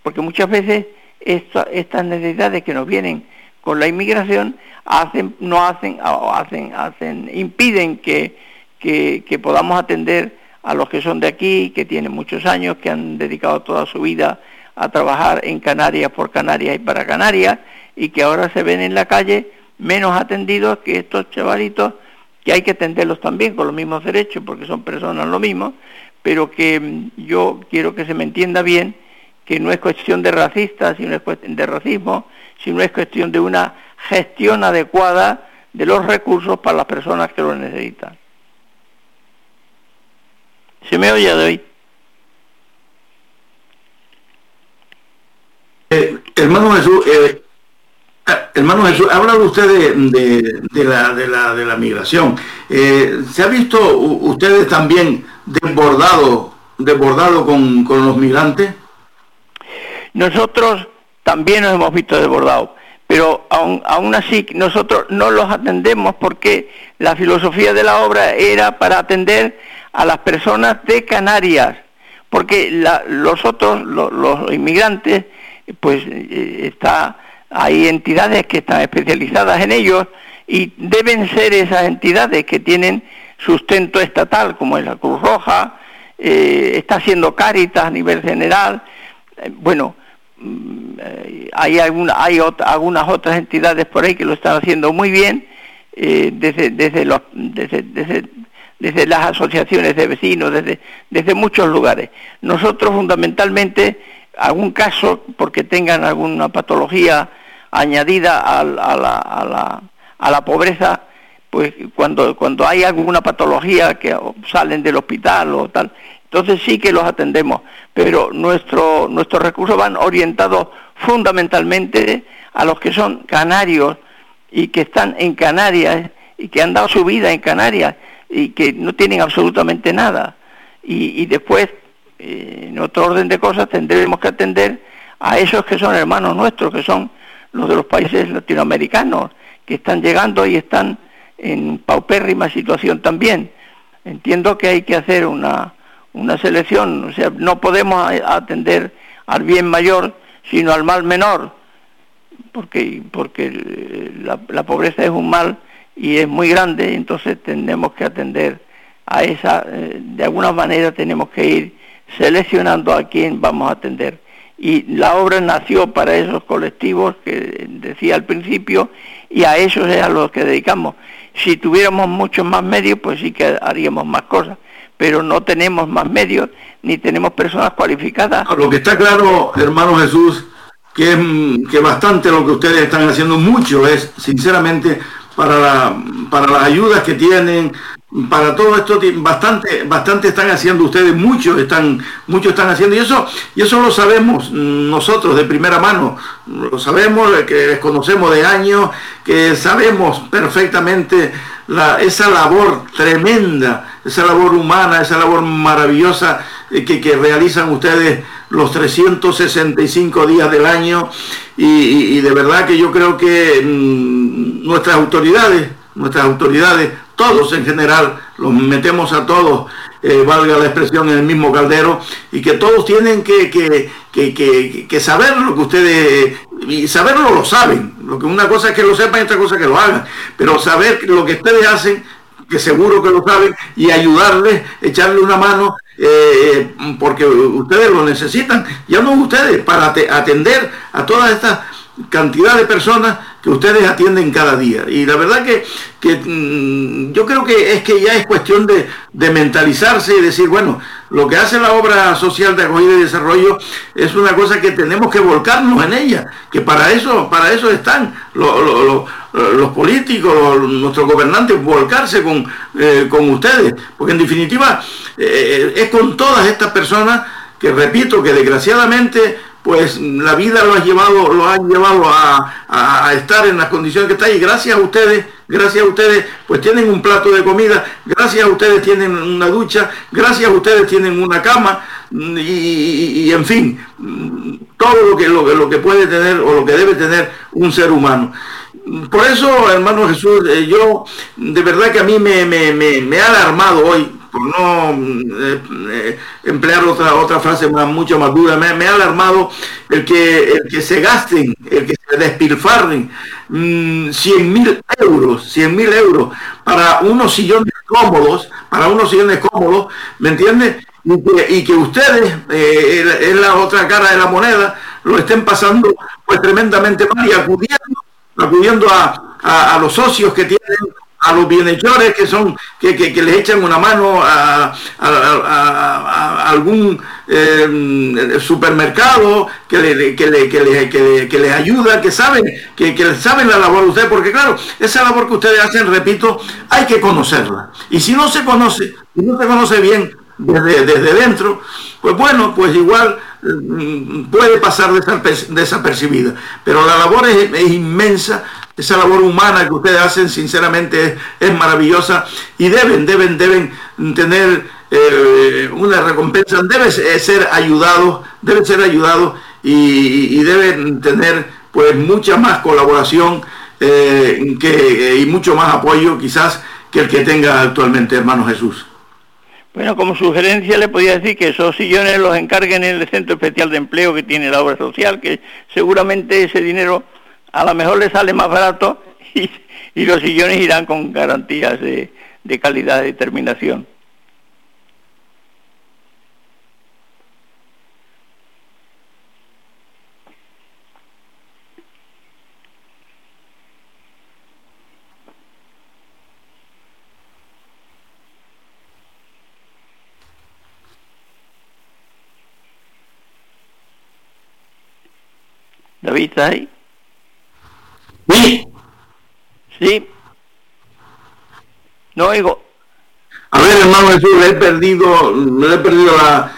porque muchas veces estas necesidades que nos vienen con la inmigración hacen, no hacen, hacen, hacen, impiden que, que, que podamos atender a los que son de aquí, que tienen muchos años, que han dedicado toda su vida a trabajar en Canarias por Canarias y para Canarias y que ahora se ven en la calle menos atendidos que estos chavalitos que hay que atenderlos también con los mismos derechos porque son personas lo mismo, pero que mm, yo quiero que se me entienda bien que no es cuestión de racistas, sino es cuestión de racismo, sino es cuestión de una gestión adecuada de los recursos para las personas que lo necesitan. ¿Se me oye hoy? Eh, hermano Jesús, eh, hermano Jesús, ha hablado usted de, de, la, de, la, de la migración. ¿Se ha visto ustedes también desbordado, desbordado con, con los migrantes? Nosotros también nos hemos visto desbordados, pero aún, aún así nosotros no los atendemos porque la filosofía de la obra era para atender a las personas de Canarias, porque los otros, los, inmigrantes, pues eh, está, hay entidades que están especializadas en ellos y deben ser esas entidades que tienen sustento estatal, como es la Cruz Roja, eh, está haciendo Cáritas a nivel general. Eh, bueno, mm, hay, alguna, hay algunas otras entidades por ahí que lo están haciendo muy bien, desde, desde, los, desde, desde desde las asociaciones de vecinos, desde, desde muchos lugares. Nosotros fundamentalmente, algún caso, porque tengan alguna patología añadida a, la, a, la, a la pobreza, pues cuando, cuando hay alguna patología que salen del hospital o tal, entonces sí que los atendemos, pero nuestro, nuestros recursos van orientados fundamentalmente a los que son canarios y que están en Canarias y que han dado su vida en Canarias y que no tienen absolutamente nada. Y, después, eh, en otro orden de cosas, tendremos que atender a esos que son hermanos nuestros, que son los de los países latinoamericanos, que están llegando y están en paupérrima situación también. Entiendo que hay que hacer una, una selección, o sea, no podemos atender al bien mayor, sino al mal menor, porque, porque la, la pobreza es un mal y es muy grande, entonces tenemos que atender a esa, eh, de alguna manera tenemos que ir seleccionando a quién vamos a atender. Y la obra nació para esos colectivos que decía al principio y a esos es a los que dedicamos. Si tuviéramos muchos más medios, pues sí que haríamos más cosas, pero no tenemos más medios ni tenemos personas cualificadas. Lo que está claro, hermano Jesús, que, que bastante lo que ustedes están haciendo mucho es, sinceramente, para, la, para las ayudas que tienen, para todo esto bastante bastante están haciendo ustedes muchos están muchos están haciendo y eso y eso lo sabemos nosotros de primera mano lo sabemos que les conocemos de años que sabemos perfectamente esa labor tremenda esa labor humana esa labor maravillosa eh, que, que realizan ustedes los 365 días del año y, de verdad que yo creo que mm, nuestras autoridades, nuestras autoridades, todos en general, los metemos a todos, eh, valga la expresión, en el mismo caldero y que todos tienen que, que, que, saber lo que ustedes, y saberlo lo saben, lo que una cosa es que lo sepan y otra cosa es que lo hagan, pero saber lo que ustedes hacen que seguro que lo saben, y ayudarles, echarle una mano, eh, porque ustedes lo necesitan, ya no ustedes, para atender a toda esta cantidad de personas que ustedes atienden cada día. Y la verdad que, que mm, yo creo que es que ya es cuestión de, de, mentalizarse y decir, bueno, lo que hace la obra social de acogida y desarrollo es una cosa que tenemos que volcarnos en ella, que para eso, para eso están los políticos, nuestros gobernantes, volcarse con, eh, con ustedes, porque en definitiva eh, es con todas estas personas que repito que desgraciadamente pues la vida lo ha llevado, lo han llevado a, estar en las condiciones que está y gracias a ustedes, gracias a ustedes, pues tienen un plato de comida, gracias a ustedes tienen una ducha, gracias a ustedes tienen una cama y, en fin, todo lo que, lo, lo, que puede tener o lo que debe tener un ser humano. Por eso, hermano Jesús, eh, yo de verdad que a mí me, me, me ha alarmado hoy por no eh, eh, emplear otra otra frase más, mucho más dura, me, ha alarmado el que, el que se gasten, el que se despilfarren 100 mm, mil euros, 100 mil euros para unos sillones cómodos, para unos sillones cómodos, ¿me entiendes? y que, ustedes, eh, es la otra cara de la moneda, lo estén pasando pues tremendamente mal y acudiendo, acudiendo a, los socios que tienen, a los bienhechores que son, que, que, les echan una mano a, algún eh, supermercado que, le, que, le, que, les ayuda, que saben, que, que saben la labor de ustedes, porque claro, esa labor que ustedes hacen, repito, hay que conocerla. Y si no se conoce, si no se conoce bien, desde, dentro, pues bueno, pues igual mm, puede pasar desapercibida. Pero la labor es, inmensa, esa labor humana que ustedes hacen sinceramente es, maravillosa y deben, deben, deben tener eh, una recompensa, deben ser ayudados, deben ser ayudados y, deben tener pues mucha más colaboración eh, y mucho más apoyo quizás que el que tenga actualmente hermano Jesús. Bueno, como sugerencia le podía decir que esos sillones los encarguen en el Centro Especial de Empleo que tiene la obra social, que seguramente ese dinero a lo mejor le sale más barato y, los sillones irán con garantías de, de calidad y terminación. David, ¿estás ahí? Sí. Sí. No oigo. A ver, hermano Jesús, le he perdido, le he perdido la...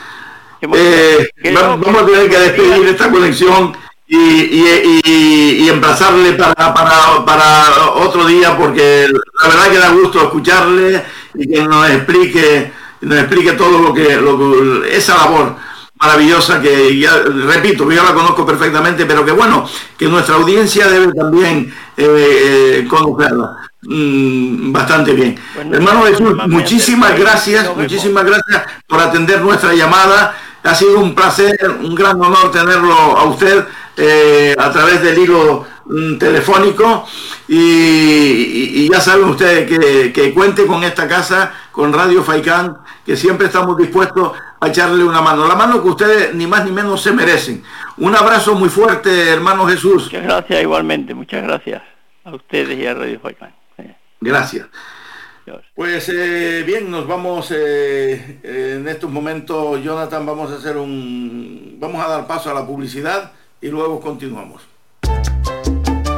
Eh, vamos a tener que despedir esta conexión y, y, y, y emplazarle para, para, para, otro día porque la verdad que da gusto escucharle y que nos explique, nos explique todo lo que, lo que esa labor maravillosa que ya, repito, yo la conozco perfectamente, pero que bueno, que nuestra audiencia debe también eh, eh, conocerla mm, bastante bien. Hermano Jesús, muchísimas gracias, muchísimas gracias por atender nuestra llamada. Ha sido un placer, un gran honor tenerlo a usted eh, a través del hilo mm, telefónico y, ya saben ustedes que, que cuente con esta casa, con Radio Faicán, que siempre estamos dispuestos a echarle una mano, la mano que ustedes ni más ni menos se merecen. Un abrazo muy fuerte, hermano Jesús. Muchas gracias igualmente, muchas gracias a ustedes y a Radio Falcán. Gracias. Pues eh, bien, nos vamos eh, en estos momentos, Jonathan, vamos a hacer un, vamos a dar paso a la publicidad y luego continuamos.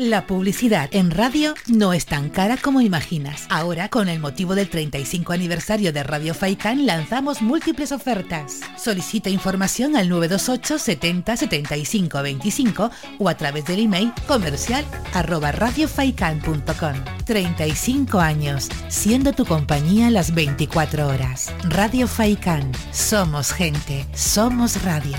La publicidad en radio no es tan cara como imaginas. Ahora, con el motivo del 35 aniversario de Radio Faikan, lanzamos múltiples ofertas. Solicita información al 928 70 75 25 o a través del email comercial arroba radiofaikan.com. 35 años, siendo tu compañía las 24 horas. Radio Faikan. Somos gente, somos radio.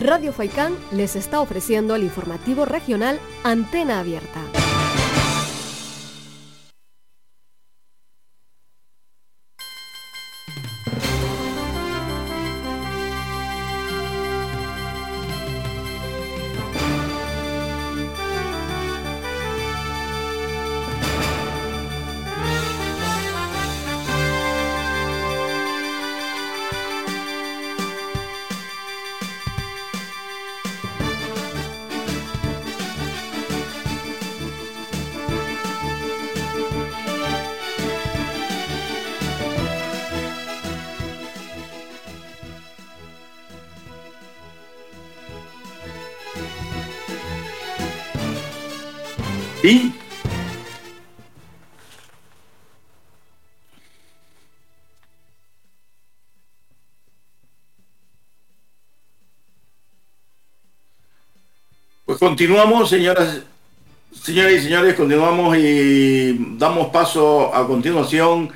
Radio Faicán les está ofreciendo el informativo regional Antena Abierta. Pues continuamos, señoras, señoras y señores, continuamos y damos paso a continuación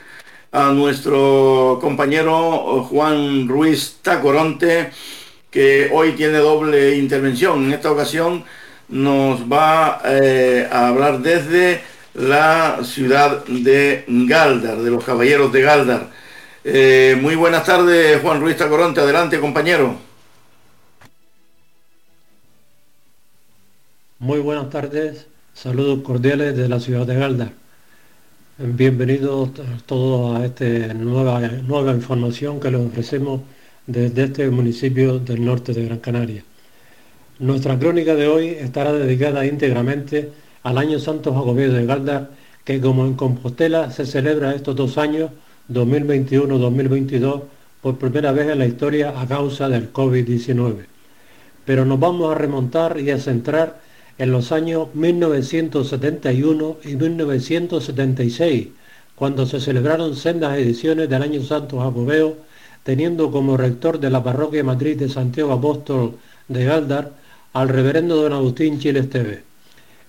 a nuestro compañero Juan Ruiz Tacoronte, que hoy tiene doble intervención. En esta ocasión nos va eh, a hablar desde la ciudad de Galdar, de los Caballeros de Galdar. Eh, muy buenas tardes, Juan Ruiz Tacoronte. Adelante, compañero. Muy buenas tardes. Saludos cordiales de la ciudad de Galdar. Bienvenidos todos a esta nueva, nueva información que les ofrecemos desde este municipio del norte de Gran Canaria. Nuestra crónica de hoy estará dedicada íntegramente al Año Santo Jacobeo de Galdar, que como en Compostela se celebra estos dos años, 2021-2022, por primera vez en la historia a causa del COVID-19. Pero nos vamos a remontar y a centrar en los años 1971 y 1976, cuando se celebraron sendas ediciones del Año Santo Jacobeo, teniendo como rector de la parroquia matriz de Santiago Apóstol de Galdar al reverendo don Agustín Chiles TV.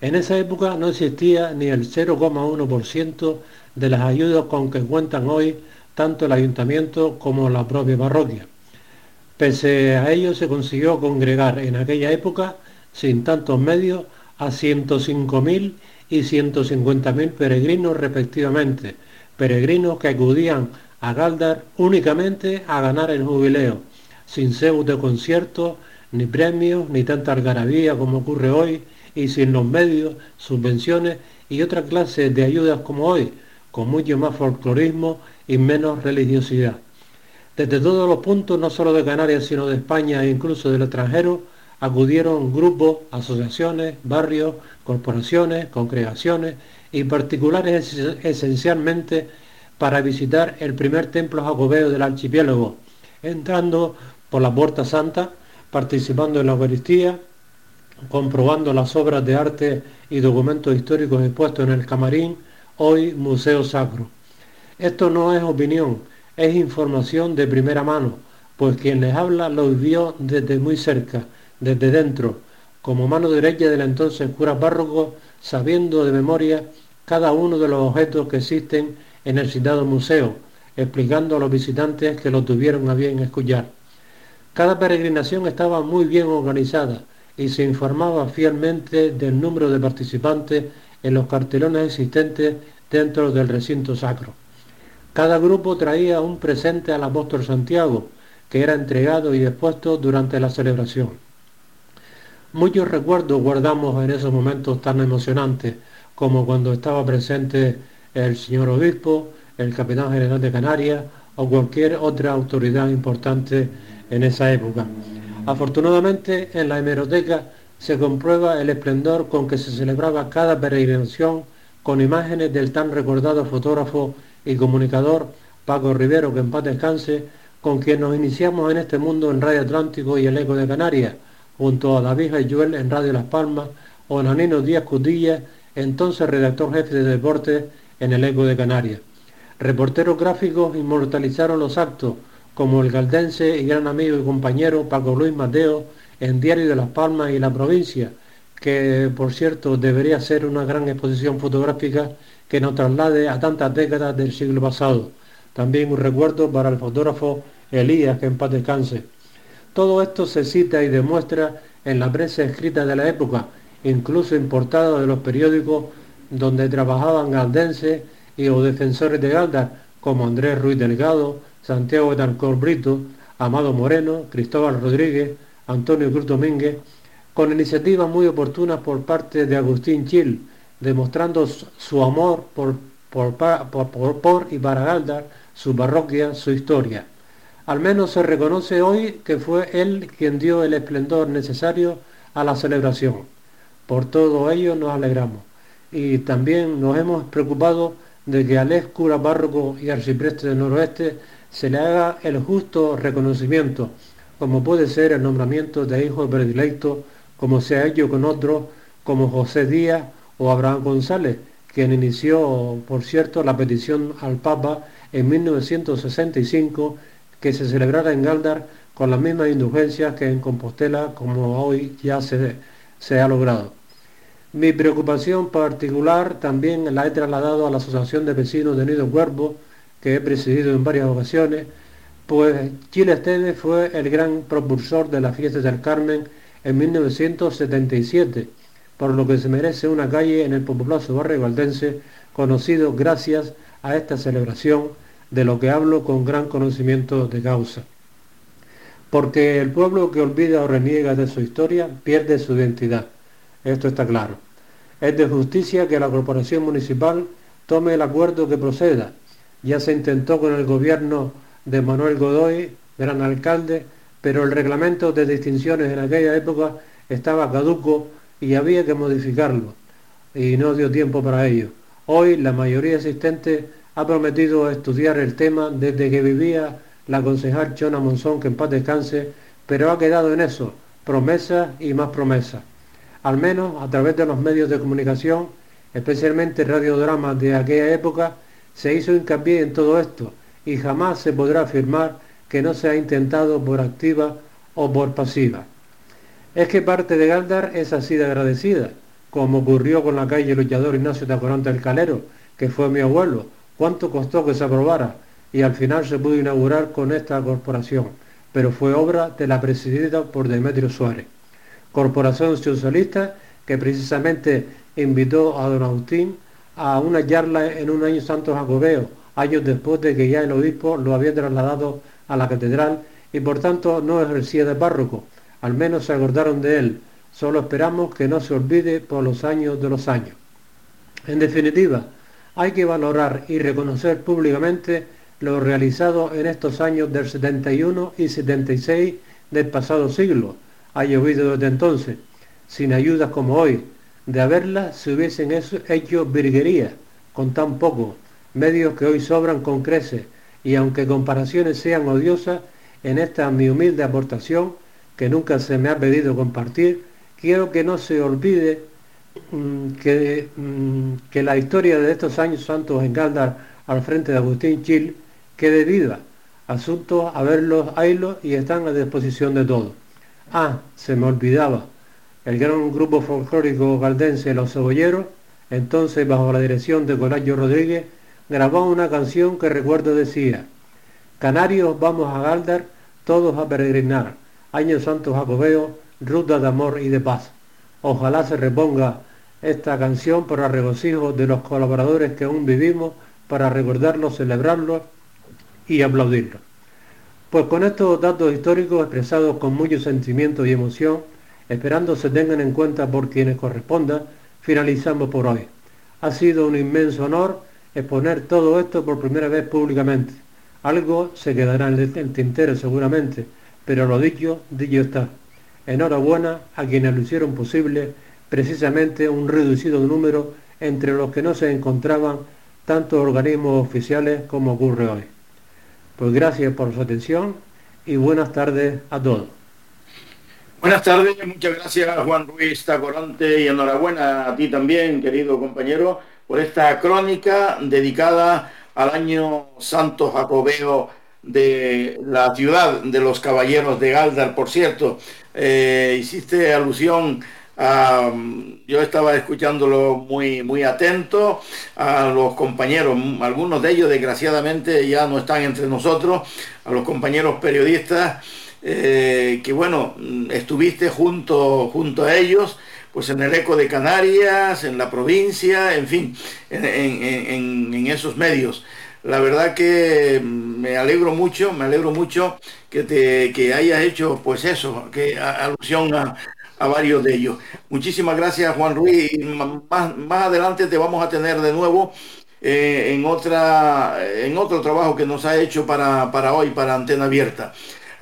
En esa época no existía ni el 0,1% de las ayudas con que cuentan hoy tanto el ayuntamiento como la propia parroquia. Pese a ello se consiguió congregar en aquella época, sin tantos medios, a 105.000 y 150.000 peregrinos respectivamente, peregrinos que acudían a Galdar únicamente a ganar el jubileo, sin cebos de conciertos ni premios, ni tanta algarabía como ocurre hoy, y sin los medios, subvenciones y otra clase de ayudas como hoy, con mucho más folclorismo y menos religiosidad. Desde todos los puntos, no solo de Canarias, sino de España e incluso del extranjero, acudieron grupos, asociaciones, barrios, corporaciones, congregaciones y particulares esencialmente para visitar el primer templo jacobeo del archipiélago, entrando por la Puerta Santa, participando en la Eucaristía, comprobando las obras de arte y documentos históricos expuestos en el camarín, hoy Museo Sacro. Esto no es opinión, es información de primera mano, pues quien les habla lo vivió desde muy cerca, desde dentro, como mano derecha del entonces cura párroco, sabiendo de memoria cada uno de los objetos que existen en el citado museo, explicando a los visitantes que lo tuvieron a bien escuchar. Cada peregrinación estaba muy bien organizada y se informaba fielmente del número de participantes en los cartelones existentes dentro del recinto sacro. Cada grupo traía un presente al apóstol Santiago, que era entregado y expuesto durante la celebración. Muchos recuerdos guardamos en esos momentos tan emocionantes, como cuando estaba presente el señor obispo, el capitán general de Canarias o cualquier otra autoridad importante en esa época. Afortunadamente, en la hemeroteca se comprueba el esplendor con que se celebraba cada peregrinación con imágenes del tan recordado fotógrafo y comunicador Paco Rivero, que en paz descanse, con quien nos iniciamos en este mundo en Radio Atlántico y el Eco de Canarias, junto a David Joel en Radio Las Palmas, Onanino Díaz Cudilla, entonces redactor jefe de deportes en el Eco de Canarias. Reporteros gráficos inmortalizaron los actos, como el galdense y gran amigo y compañero Paco Luis Mateo en Diario de Las Palmas y la provincia, que por cierto debería ser una gran exposición fotográfica que nos traslade a tantas décadas del siglo pasado. También un recuerdo para el fotógrafo Elías, que en paz descanse. Todo esto se cita y demuestra en la prensa escrita de la época, incluso importada de los periódicos donde trabajaban galdenses y o defensores de Galdar, como Andrés Ruiz Delgado, Santiago de Brito, Amado Moreno, Cristóbal Rodríguez, Antonio Cruz Domínguez, con iniciativas muy oportunas por parte de Agustín Chil, demostrando su amor por, por, y para Galdar, su parroquia, su historia. Al menos se reconoce hoy que fue él quien dio el esplendor necesario a la celebración. Por todo ello nos alegramos. Y también nos hemos preocupado de que al ex cura párroco y arcipreste del noroeste se le haga el justo reconocimiento, como puede ser el nombramiento de hijo predilecto, como se ha hecho con otros como José Díaz o Abraham González, quien inició, por cierto, la petición al Papa en 1965 que se celebrara en Galdar con las mismas indulgencias que en Compostela, como hoy ya se, ha logrado. Mi preocupación particular también la he trasladado a la Asociación de Vecinos de Nido Cuervo, que he presidido en varias ocasiones, pues Chile Esteve fue el gran propulsor de las fiestas del Carmen en 1977 por lo que se merece una calle en el populoso barrio valdense, conocido gracias a esta celebración, de lo que hablo con gran conocimiento de causa. Porque el pueblo que olvida o reniega de su historia pierde su identidad. Esto está claro. Es de justicia que la corporación municipal tome el acuerdo que proceda. Ya se intentó con el gobierno de Manuel Godoy, gran alcalde, pero el reglamento de distinciones en aquella época estaba caduco y había que modificarlo y no dio tiempo para ello. Hoy la mayoría asistente ha prometido estudiar el tema desde que vivía la concejal Chona Monzón, que en paz descanse, pero ha quedado en eso, promesas y más promesas. Al menos a través de los medios de comunicación, especialmente radiodramas de aquella época, se hizo hincapié en todo esto y jamás se podrá afirmar que no se ha intentado por activa o por pasiva. Es que parte de Galdar es así de agradecida, como ocurrió con la calle luchador Ignacio Tacorante del Calero, que fue mi abuelo. ¿Cuánto costó que se aprobara? Y al final se pudo inaugurar con esta corporación, pero fue obra de la presidida por Demetrio Suárez. Corporación Socialista que precisamente invitó a don Agustín a una charla en un año santo jacobeo, años después de que ya el obispo lo había trasladado a la catedral y por tanto no ejercía de párroco, al menos se acordaron de él. Solo esperamos que no se olvide por los años de los años. En definitiva, hay que valorar y reconocer públicamente lo realizado en estos años del 71 y 76 del pasado siglo. Ha llovido desde entonces, sin ayudas como hoy. De haberlas se hubiesen hecho virguerías, con tan poco, medios que hoy sobran con creces, y aunque comparaciones sean odiosas, en esta mi humilde aportación que nunca se me ha pedido compartir, quiero que no se olvide mm, que, mm, que, la historia de estos años santos en Galdar al frente de Agustín Chil quede viva. Asuntos a verlos, haylos y están a disposición de todos. Ah, se me olvidaba. El gran grupo folclórico galdense Los Cebolleros, entonces bajo la dirección de Colayo Rodríguez, grabó una canción que recuerdo decía, Canarios vamos a Galdar, todos a peregrinar Año Santo Jacobeo, Ruta de Amor y de Paz. Ojalá se reponga esta canción para regocijo de los colaboradores que aún vivimos, para recordarlo, celebrarlo y aplaudirlo. Pues con estos datos históricos expresados con mucho sentimiento y emoción, esperando se tengan en cuenta por quienes corresponda, finalizamos por hoy. Ha sido un inmenso honor exponer todo esto por primera vez públicamente. Algo se quedará en el tintero seguramente, pero lo dicho, dicho está. Enhorabuena a quienes lo hicieron posible, precisamente un reducido número entre los que no se encontraban tantos organismos oficiales como ocurre hoy. Pues gracias por su atención y buenas tardes a todos. Buenas tardes, muchas gracias Juan Ruiz Tacorante y enhorabuena a ti también, querido compañero, por esta crónica dedicada al año santo jacobeo de la ciudad de los caballeros de Galdar. Por cierto, eh, hiciste alusión a, yo estaba escuchándolo muy, muy atento a los compañeros, algunos de ellos desgraciadamente ya no están entre nosotros, a los compañeros periodistas, eh, que bueno, estuviste junto, junto a ellos pues en el eco de Canarias, en la provincia, en fin, en, esos medios. La verdad que me alegro mucho, me alegro mucho que te que hayas hecho pues eso, que alusión a, varios de ellos. Muchísimas gracias Juan Ruiz más, más adelante te vamos a tener de nuevo eh, en otra en otro trabajo que nos ha hecho para, para hoy, para Antena Abierta.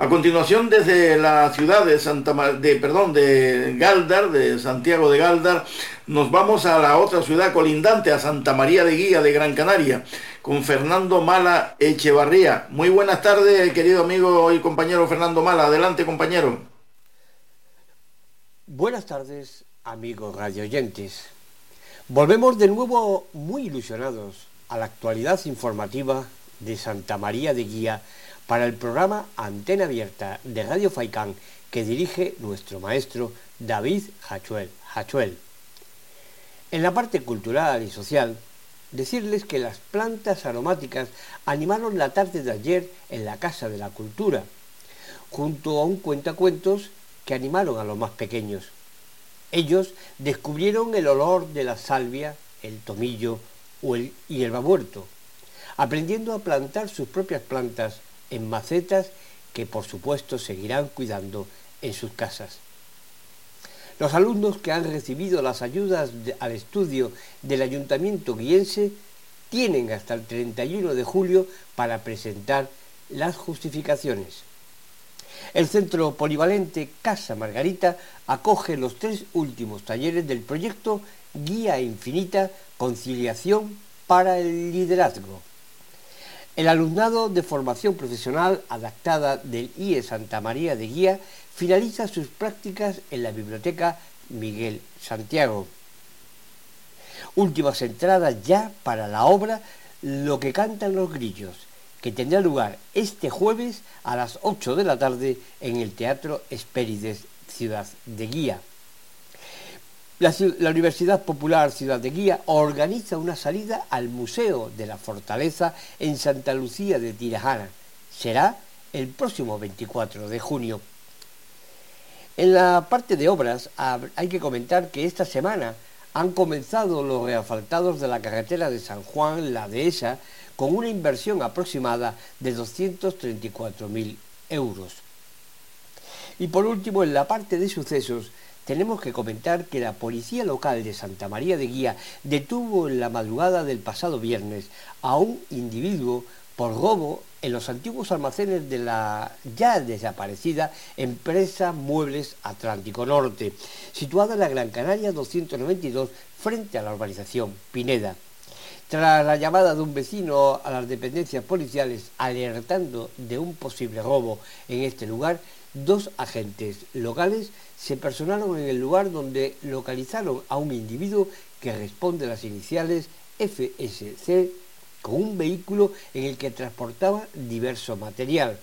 A continuación, desde la ciudad de Santa de, perdón, de Galdar, de Santiago de Galdar, nos vamos a la otra ciudad colindante, a Santa María de Guía de Gran Canaria, con Fernando Mala Echevarría. Muy buenas tardes, querido amigo y compañero Fernando Mala. Adelante, compañero. Buenas tardes, amigos radioyentes. Volvemos de nuevo muy ilusionados a la actualidad informativa de Santa María de Guía para el programa Antena Abierta de Radio Faicán que dirige nuestro maestro David Hachuel. En la parte cultural y social, decirles que las plantas aromáticas animaron la tarde de ayer en la Casa de la Cultura, junto a un cuentacuentos que animaron a los más pequeños. Ellos descubrieron el olor de la salvia, el tomillo o el hierba muerto, aprendiendo a plantar sus propias plantas en macetas que por supuesto seguirán cuidando en sus casas. Los alumnos que han recibido las ayudas al estudio del Ayuntamiento guiense tienen hasta el 31 de julio para presentar las justificaciones. El centro polivalente Casa Margarita acoge los tres últimos talleres del proyecto Guía Infinita Conciliación para el Liderazgo el alumnado de formación profesional adaptada del IE Santa María de Guía finaliza sus prácticas en la Biblioteca Miguel Santiago. Últimas entradas ya para la obra Lo que cantan los grillos, que tendrá lugar este jueves a las 8 de la tarde en el Teatro Espérides Ciudad de Guía. La, Universidad Popular Ciudad de Guía organiza una salida al Museo de la Fortaleza en Santa Lucía de Tirajana. Será el próximo 24 de junio. En la parte de obras hay que comentar que esta semana han comenzado los reasfaltados de la carretera de San Juan, la Dehesa, con una inversión aproximada de 234.000 euros. Y por último, en la parte de sucesos, tenemos que comentar que la policía local de Santa María de Guía detuvo en la madrugada del pasado viernes a un individuo por robo en los antiguos almacenes de la ya desaparecida empresa Muebles Atlántico Norte, situada en la Gran Canaria 292 frente a la urbanización Pineda. Tras la llamada de un vecino a las dependencias policiales alertando de un posible robo en este lugar, dos agentes locales se personaron en el lugar donde localizaron a un individuo que responde a las iniciales FSC con un vehículo en el que transportaba diverso material.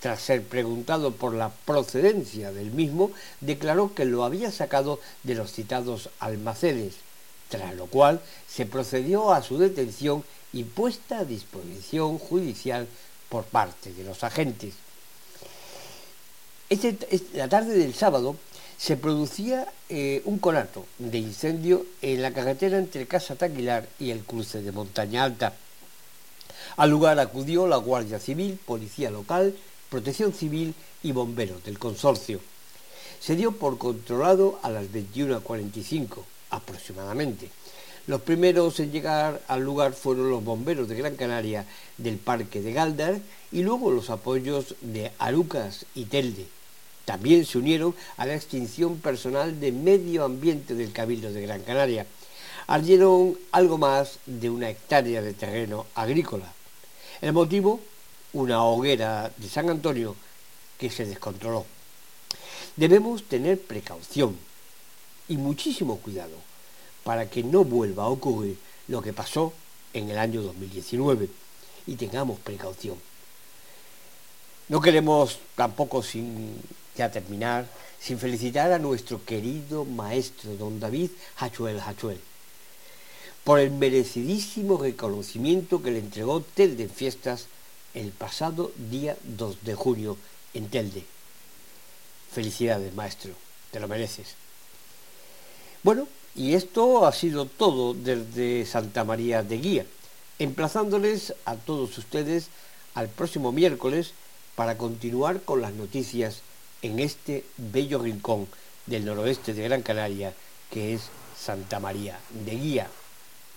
Tras ser preguntado por la procedencia del mismo, declaró que lo había sacado de los citados almacenes, tras lo cual se procedió a su detención y puesta a disposición judicial por parte de los agentes. La tarde del sábado se producía eh, un conato de incendio en la carretera entre Casa Taquilar y el cruce de Montaña Alta. Al lugar acudió la Guardia Civil, Policía Local, Protección Civil y bomberos del consorcio. Se dio por controlado a las 21.45 aproximadamente. Los primeros en llegar al lugar fueron los bomberos de Gran Canaria del Parque de Galdar y luego los apoyos de Arucas y Telde. También se unieron a la extinción personal de medio ambiente del Cabildo de Gran Canaria. Ardieron algo más de una hectárea de terreno agrícola. El motivo, una hoguera de San Antonio que se descontroló. Debemos tener precaución y muchísimo cuidado para que no vuelva a ocurrir lo que pasó en el año 2019 y tengamos precaución. No queremos tampoco sin ya terminar sin felicitar a nuestro querido maestro don David Hachuel Hachuel por el merecidísimo reconocimiento que le entregó Telde en Fiestas el pasado día 2 de junio en Telde. Felicidades, maestro, te lo mereces. Bueno, y esto ha sido todo desde Santa María de Guía, emplazándoles a todos ustedes al próximo miércoles para continuar con las noticias en este bello rincón del noroeste de Gran Canaria que es Santa María de Guía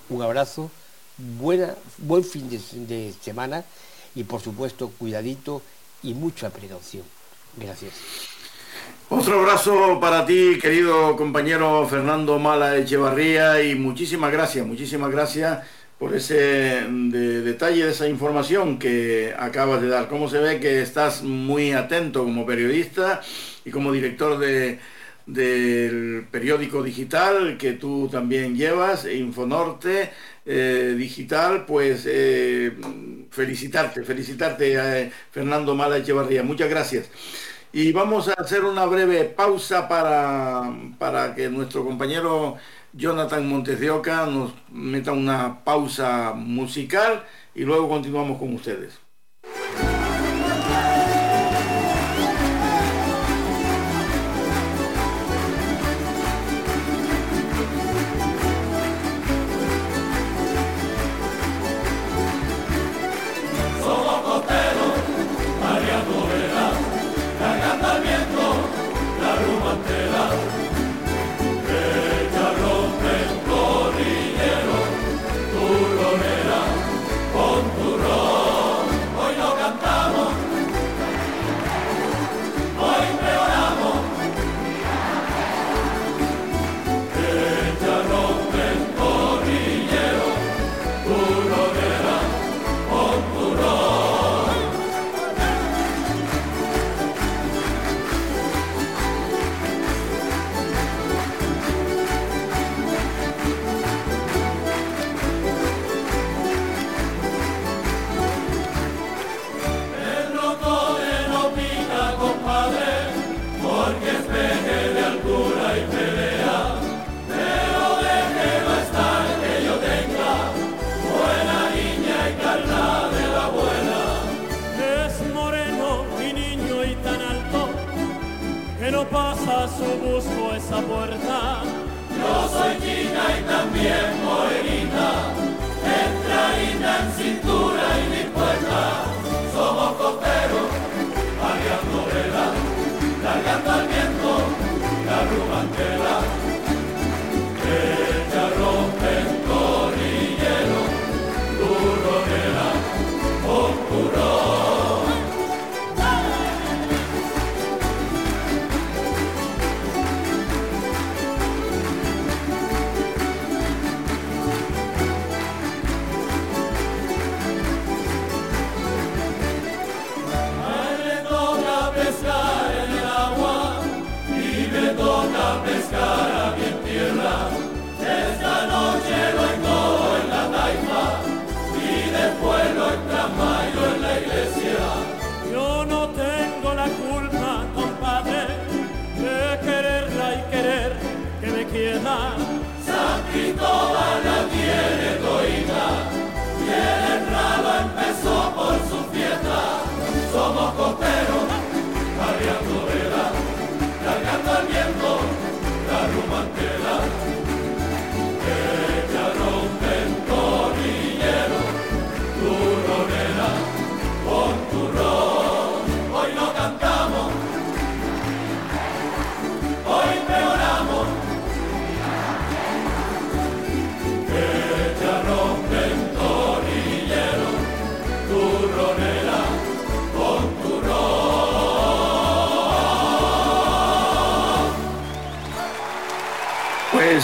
un abrazo, buena, buen fin de, semana y por supuesto cuidadito y mucha precaución. Gracias. Otro abrazo para ti, querido compañero Fernando Mala Echevarría, y muchísimas gracias, muchísimas gracias por ese detalle de esa información que acabas de dar. Cómo se ve que estás muy atento como periodista y como director de, del periódico digital que tú también llevas, Infonorte eh, Digital, pues eh, felicitarte, felicitarte eh, Fernando Mala Echevarría. Muchas gracias. Y vamos a hacer una breve pausa para, para que nuestro compañero Jonathan Montes de Oca nos meta una pausa musical y luego continuamos con ustedes. paso busco esa puerta. Yo soy China y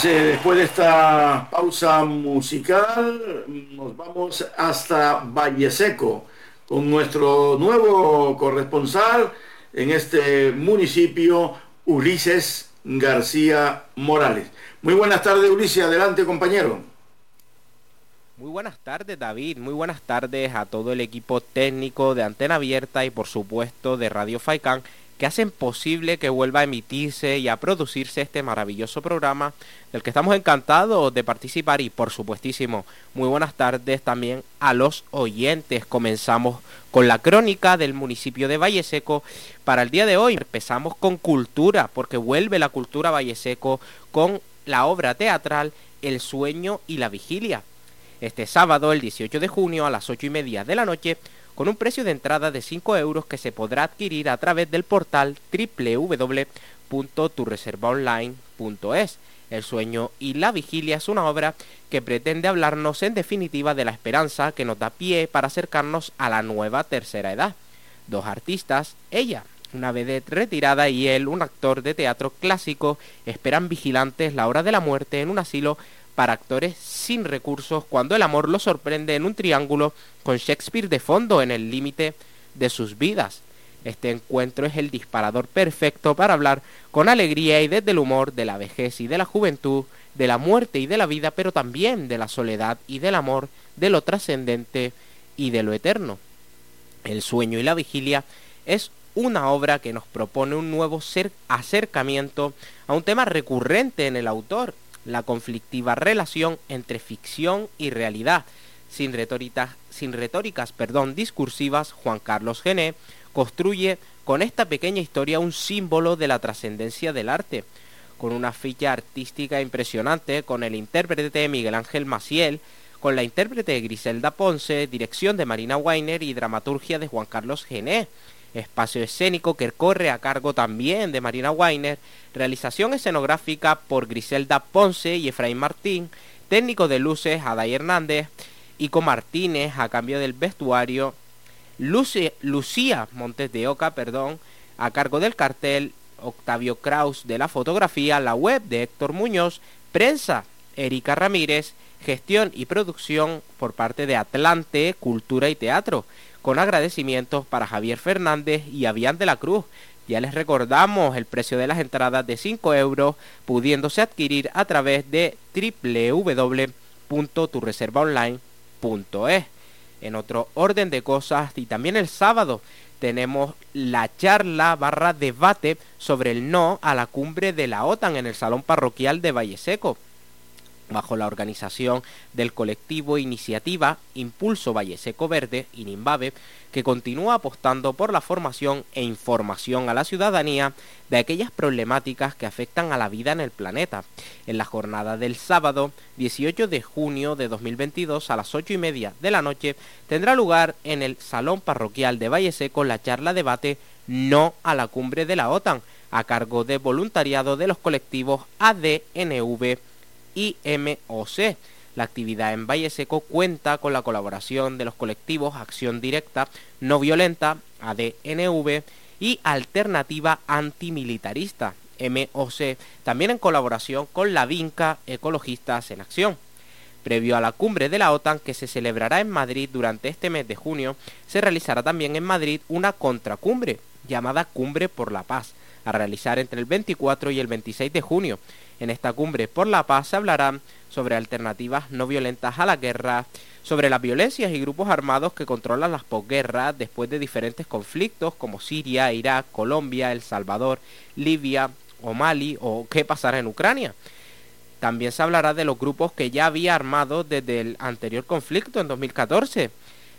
después de esta pausa musical, nos vamos hasta Valle Seco con nuestro nuevo corresponsal en este municipio, Ulises García Morales. Muy buenas tardes, Ulises. Adelante, compañero. Muy buenas tardes, David. Muy buenas tardes a todo el equipo técnico de Antena Abierta y, por supuesto, de Radio Faicán que hacen posible que vuelva a emitirse y a producirse este maravilloso programa del que estamos encantados de participar y por supuestísimo muy buenas tardes también a los oyentes. Comenzamos con la crónica del municipio de Valle Seco para el día de hoy. Empezamos con cultura porque vuelve la cultura Valle Seco con la obra teatral El sueño y la vigilia. Este sábado, el 18 de junio, a las 8 y media de la noche, con un precio de entrada de 5 euros que se podrá adquirir a través del portal www.turreservaonline.es. El sueño y la vigilia es una obra que pretende hablarnos en definitiva de la esperanza que nos da pie para acercarnos a la nueva tercera edad. Dos artistas, ella, una vedette retirada y él, un actor de teatro clásico, esperan vigilantes la hora de la muerte en un asilo para actores sin recursos cuando el amor los sorprende en un triángulo con Shakespeare de fondo en el límite de sus vidas. Este encuentro es el disparador perfecto para hablar con alegría y desde el humor de la vejez y de la juventud, de la muerte y de la vida, pero también de la soledad y del amor, de lo trascendente y de lo eterno. El sueño y la vigilia es una obra que nos propone un nuevo acercamiento a un tema recurrente en el autor la conflictiva relación entre ficción y realidad. Sin, retóricas, sin retóricas perdón, discursivas, Juan Carlos Gené construye con esta pequeña historia un símbolo de la trascendencia del arte, con una ficha artística impresionante, con el intérprete Miguel Ángel Maciel, con la intérprete Griselda Ponce, dirección de Marina Weiner y dramaturgia de Juan Carlos Gené espacio escénico que corre a cargo también de Marina Weiner, realización escenográfica por Griselda Ponce y Efraín Martín, técnico de luces Aday Hernández, Ico Martínez a cambio del vestuario, Lucía Montes de Oca, perdón, a cargo del cartel, Octavio Kraus de la fotografía, la web de Héctor Muñoz, prensa, Erika Ramírez, gestión y producción por parte de Atlante, Cultura y Teatro con agradecimientos para Javier Fernández y Avian de la Cruz. Ya les recordamos el precio de las entradas de 5 euros, pudiéndose adquirir a través de www.turreservaonline.es. En otro orden de cosas, y también el sábado tenemos la charla barra debate sobre el no a la cumbre de la OTAN en el Salón Parroquial de Valle Seco bajo la organización del colectivo Iniciativa Impulso Valle Seco Verde, INIMBAVE, que continúa apostando por la formación e información a la ciudadanía de aquellas problemáticas que afectan a la vida en el planeta. En la jornada del sábado 18 de junio de 2022 a las 8 y media de la noche tendrá lugar en el Salón Parroquial de Valle Seco la charla debate No a la cumbre de la OTAN, a cargo de voluntariado de los colectivos ADNV IMOC. La actividad en Valle Seco cuenta con la colaboración de los colectivos Acción Directa, No Violenta, ADNV y Alternativa Antimilitarista, MOC, también en colaboración con la Vinca Ecologistas en Acción. Previo a la cumbre de la OTAN que se celebrará en Madrid durante este mes de junio, se realizará también en Madrid una contracumbre llamada Cumbre por la Paz, a realizar entre el 24 y el 26 de junio, en esta cumbre por la paz se hablará sobre alternativas no violentas a la guerra, sobre las violencias y grupos armados que controlan las posguerras después de diferentes conflictos como Siria, Irak, Colombia, El Salvador, Libia o Mali o qué pasará en Ucrania. También se hablará de los grupos que ya había armado desde el anterior conflicto en 2014.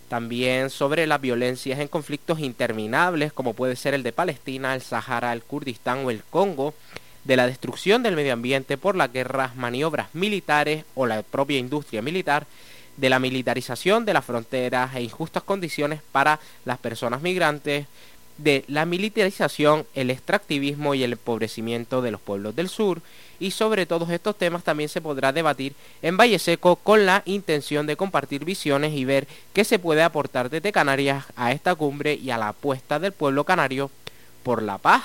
También sobre las violencias en conflictos interminables como puede ser el de Palestina, el Sahara, el Kurdistán o el Congo de la destrucción del medio ambiente por las guerras, maniobras militares o la propia industria militar, de la militarización de las fronteras e injustas condiciones para las personas migrantes, de la militarización, el extractivismo y el empobrecimiento de los pueblos del sur, y sobre todos estos temas también se podrá debatir en Valle Seco con la intención de compartir visiones y ver qué se puede aportar desde Canarias a esta cumbre y a la apuesta del pueblo canario por la paz.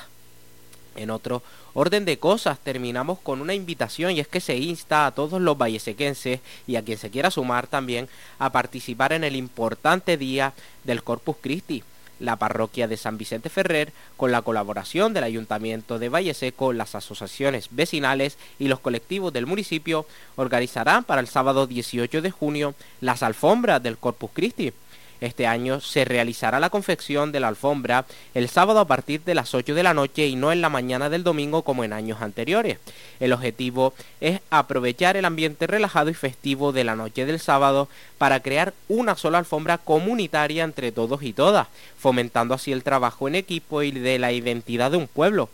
En otro orden de cosas, terminamos con una invitación y es que se insta a todos los vallesequenses y a quien se quiera sumar también a participar en el importante día del Corpus Christi. la parroquia de San Vicente Ferrer, con la colaboración del Ayuntamiento de Valle Seco, las asociaciones vecinales y los colectivos del municipio, organizarán para el sábado 18 de junio las alfombras del Corpus Christi este año se realizará la confección de la alfombra el sábado a partir de las 8 de la noche y no en la mañana del domingo como en años anteriores. El objetivo es aprovechar el ambiente relajado y festivo de la noche del sábado para crear una sola alfombra comunitaria entre todos y todas, fomentando así el trabajo en equipo y de la identidad de un pueblo.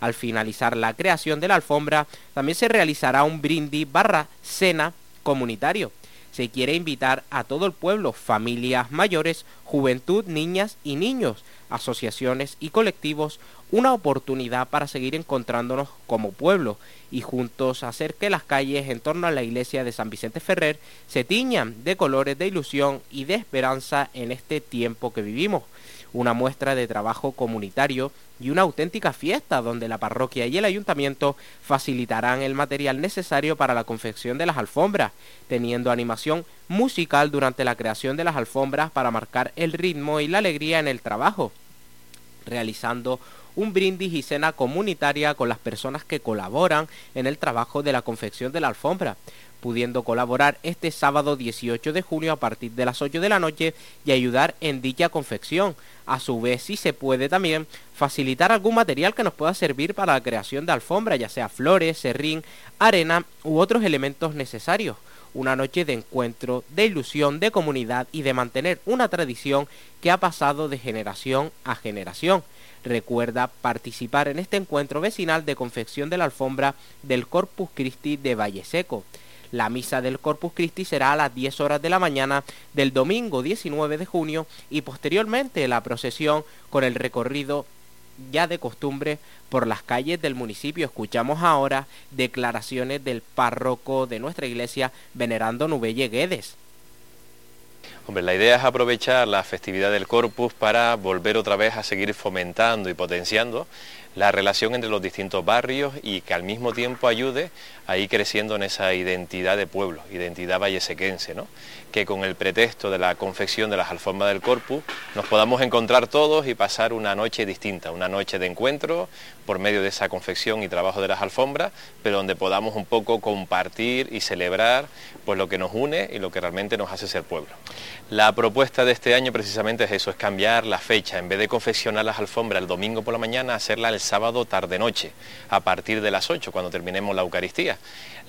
Al finalizar la creación de la alfombra, también se realizará un brindis barra cena comunitario se quiere invitar a todo el pueblo, familias mayores, juventud, niñas y niños, asociaciones y colectivos, una oportunidad para seguir encontrándonos como pueblo y juntos hacer que las calles en torno a la iglesia de San Vicente Ferrer se tiñan de colores de ilusión y de esperanza en este tiempo que vivimos una muestra de trabajo comunitario y una auténtica fiesta donde la parroquia y el ayuntamiento facilitarán el material necesario para la confección de las alfombras, teniendo animación musical durante la creación de las alfombras para marcar el ritmo y la alegría en el trabajo, realizando un brindis y cena comunitaria con las personas que colaboran en el trabajo de la confección de la alfombra, pudiendo colaborar este sábado 18 de junio a partir de las 8 de la noche y ayudar en dicha confección. A su vez, si se puede también facilitar algún material que nos pueda servir para la creación de alfombra, ya sea flores, serrín, arena u otros elementos necesarios. Una noche de encuentro, de ilusión, de comunidad y de mantener una tradición que ha pasado de generación a generación. Recuerda participar en este encuentro vecinal de confección de la alfombra del Corpus Christi de Valle Seco. La misa del Corpus Christi será a las 10 horas de la mañana del domingo 19 de junio y posteriormente la procesión con el recorrido ya de costumbre por las calles del municipio. Escuchamos ahora declaraciones del párroco de nuestra iglesia, venerando Nubelle Guedes. La idea es aprovechar la festividad del Corpus para volver otra vez a seguir fomentando y potenciando la relación entre los distintos barrios y que al mismo tiempo ayude a ir creciendo en esa identidad de pueblo, identidad vallesequense, ¿no? que con el pretexto de la confección de las alfombras del corpus nos podamos encontrar todos y pasar una noche distinta, una noche de encuentro por medio de esa confección y trabajo de las alfombras, pero donde podamos un poco compartir y celebrar pues lo que nos une y lo que realmente nos hace ser pueblo. La propuesta de este año precisamente es eso, es cambiar la fecha, en vez de confeccionar las alfombras el domingo por la mañana, hacerla el sábado tarde-noche, a partir de las 8, cuando terminemos la Eucaristía.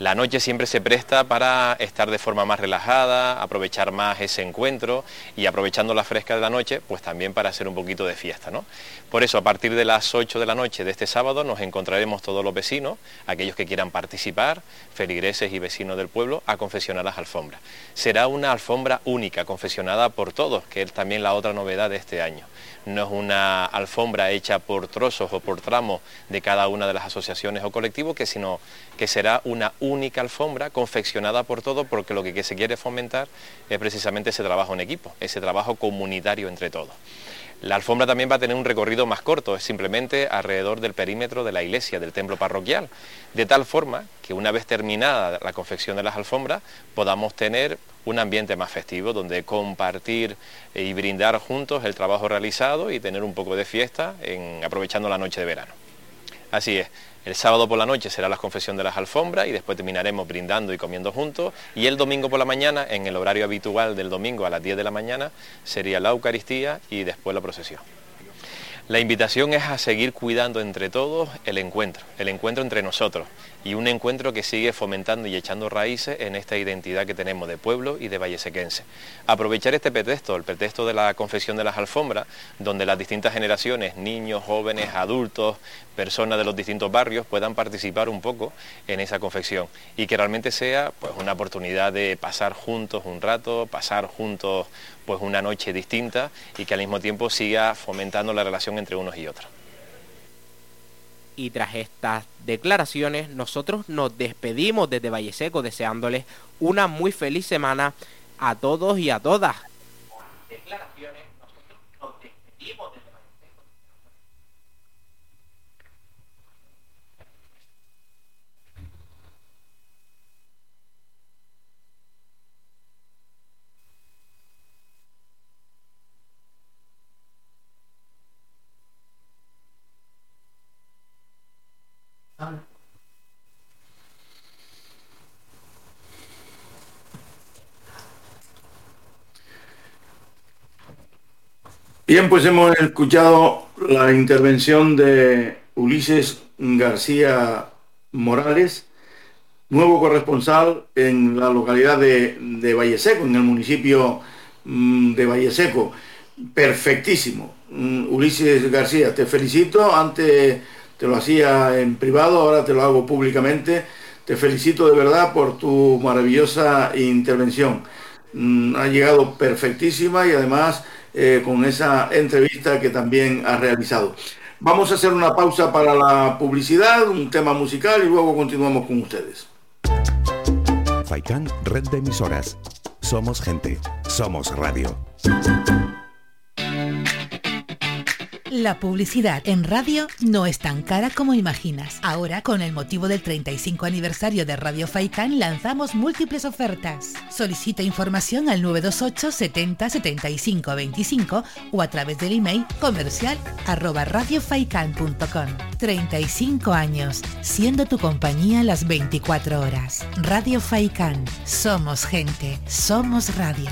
La noche siempre se presta para estar de forma más relajada, aprovechar más ese encuentro y aprovechando la fresca de la noche, pues también para hacer un poquito de fiesta, ¿no? Por eso, a partir de las 8 de la noche de este sábado nos encontraremos todos los vecinos, aquellos que quieran participar, feligreses y vecinos del pueblo, a confesionar las alfombras. Será una alfombra única, confesionada por todos, que es también la otra novedad de este año no es una alfombra hecha por trozos o por tramos de cada una de las asociaciones o colectivos, que sino que será una única alfombra confeccionada por todos, porque lo que se quiere fomentar es precisamente ese trabajo en equipo, ese trabajo comunitario entre todos. La alfombra también va a tener un recorrido más corto, es simplemente alrededor del perímetro de la iglesia, del templo parroquial, de tal forma que una vez terminada la confección de las alfombras podamos tener un ambiente más festivo donde compartir y brindar juntos el trabajo realizado y tener un poco de fiesta en, aprovechando la noche de verano. Así es, el sábado por la noche será la confesión de las alfombras y después terminaremos brindando y comiendo juntos. Y el domingo por la mañana, en el horario habitual del domingo a las 10 de la mañana, sería la Eucaristía y después la procesión. La invitación es a seguir cuidando entre todos el encuentro, el encuentro entre nosotros y un encuentro que sigue fomentando y echando raíces en esta identidad que tenemos de pueblo y de vallesequense. Aprovechar este pretexto, el pretexto de la confesión de las alfombras, donde las distintas generaciones, niños, jóvenes, adultos, personas de los distintos barrios puedan participar un poco en esa confección y que realmente sea pues una oportunidad de pasar juntos un rato, pasar juntos pues una noche distinta y que al mismo tiempo siga fomentando la relación entre unos y otros. Y tras estas declaraciones, nosotros nos despedimos desde Valle Seco deseándoles una muy feliz semana a todos y a todas. Declaraciones, Bien, pues hemos escuchado la intervención de Ulises García Morales, nuevo corresponsal en la localidad de, Valle Seco, en el municipio mm, de Valle Seco. Perfectísimo. Mm, Ulises García, te felicito ante te lo hacía en privado, ahora te lo hago públicamente. Te felicito de verdad por tu maravillosa intervención. Mm, ha llegado perfectísima y además eh, con esa entrevista que también ha realizado. Vamos a hacer una pausa para la publicidad, un tema musical y luego continuamos con ustedes. Faikan, red de emisoras. Somos gente, somos radio. La publicidad en radio no es tan cara como imaginas. Ahora, con el motivo del 35 aniversario de Radio Faikan, lanzamos múltiples ofertas. Solicita información al 928 70 75 25 o a través del email comercial arroba radiofaikan.com. 35 años, siendo tu compañía las 24 horas. Radio Faikan. Somos gente, somos radio.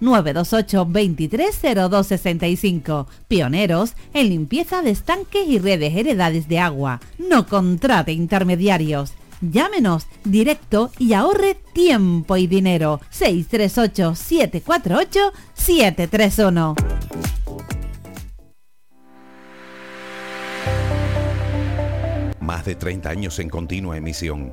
928 230265. Pioneros en limpieza de estanques y redes heredades de agua. No contrate intermediarios. Llámenos directo y ahorre tiempo y dinero. 638 748 731. Más de 30 años en continua emisión.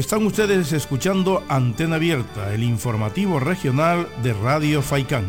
Están ustedes escuchando Antena Abierta, el informativo regional de Radio Faicán.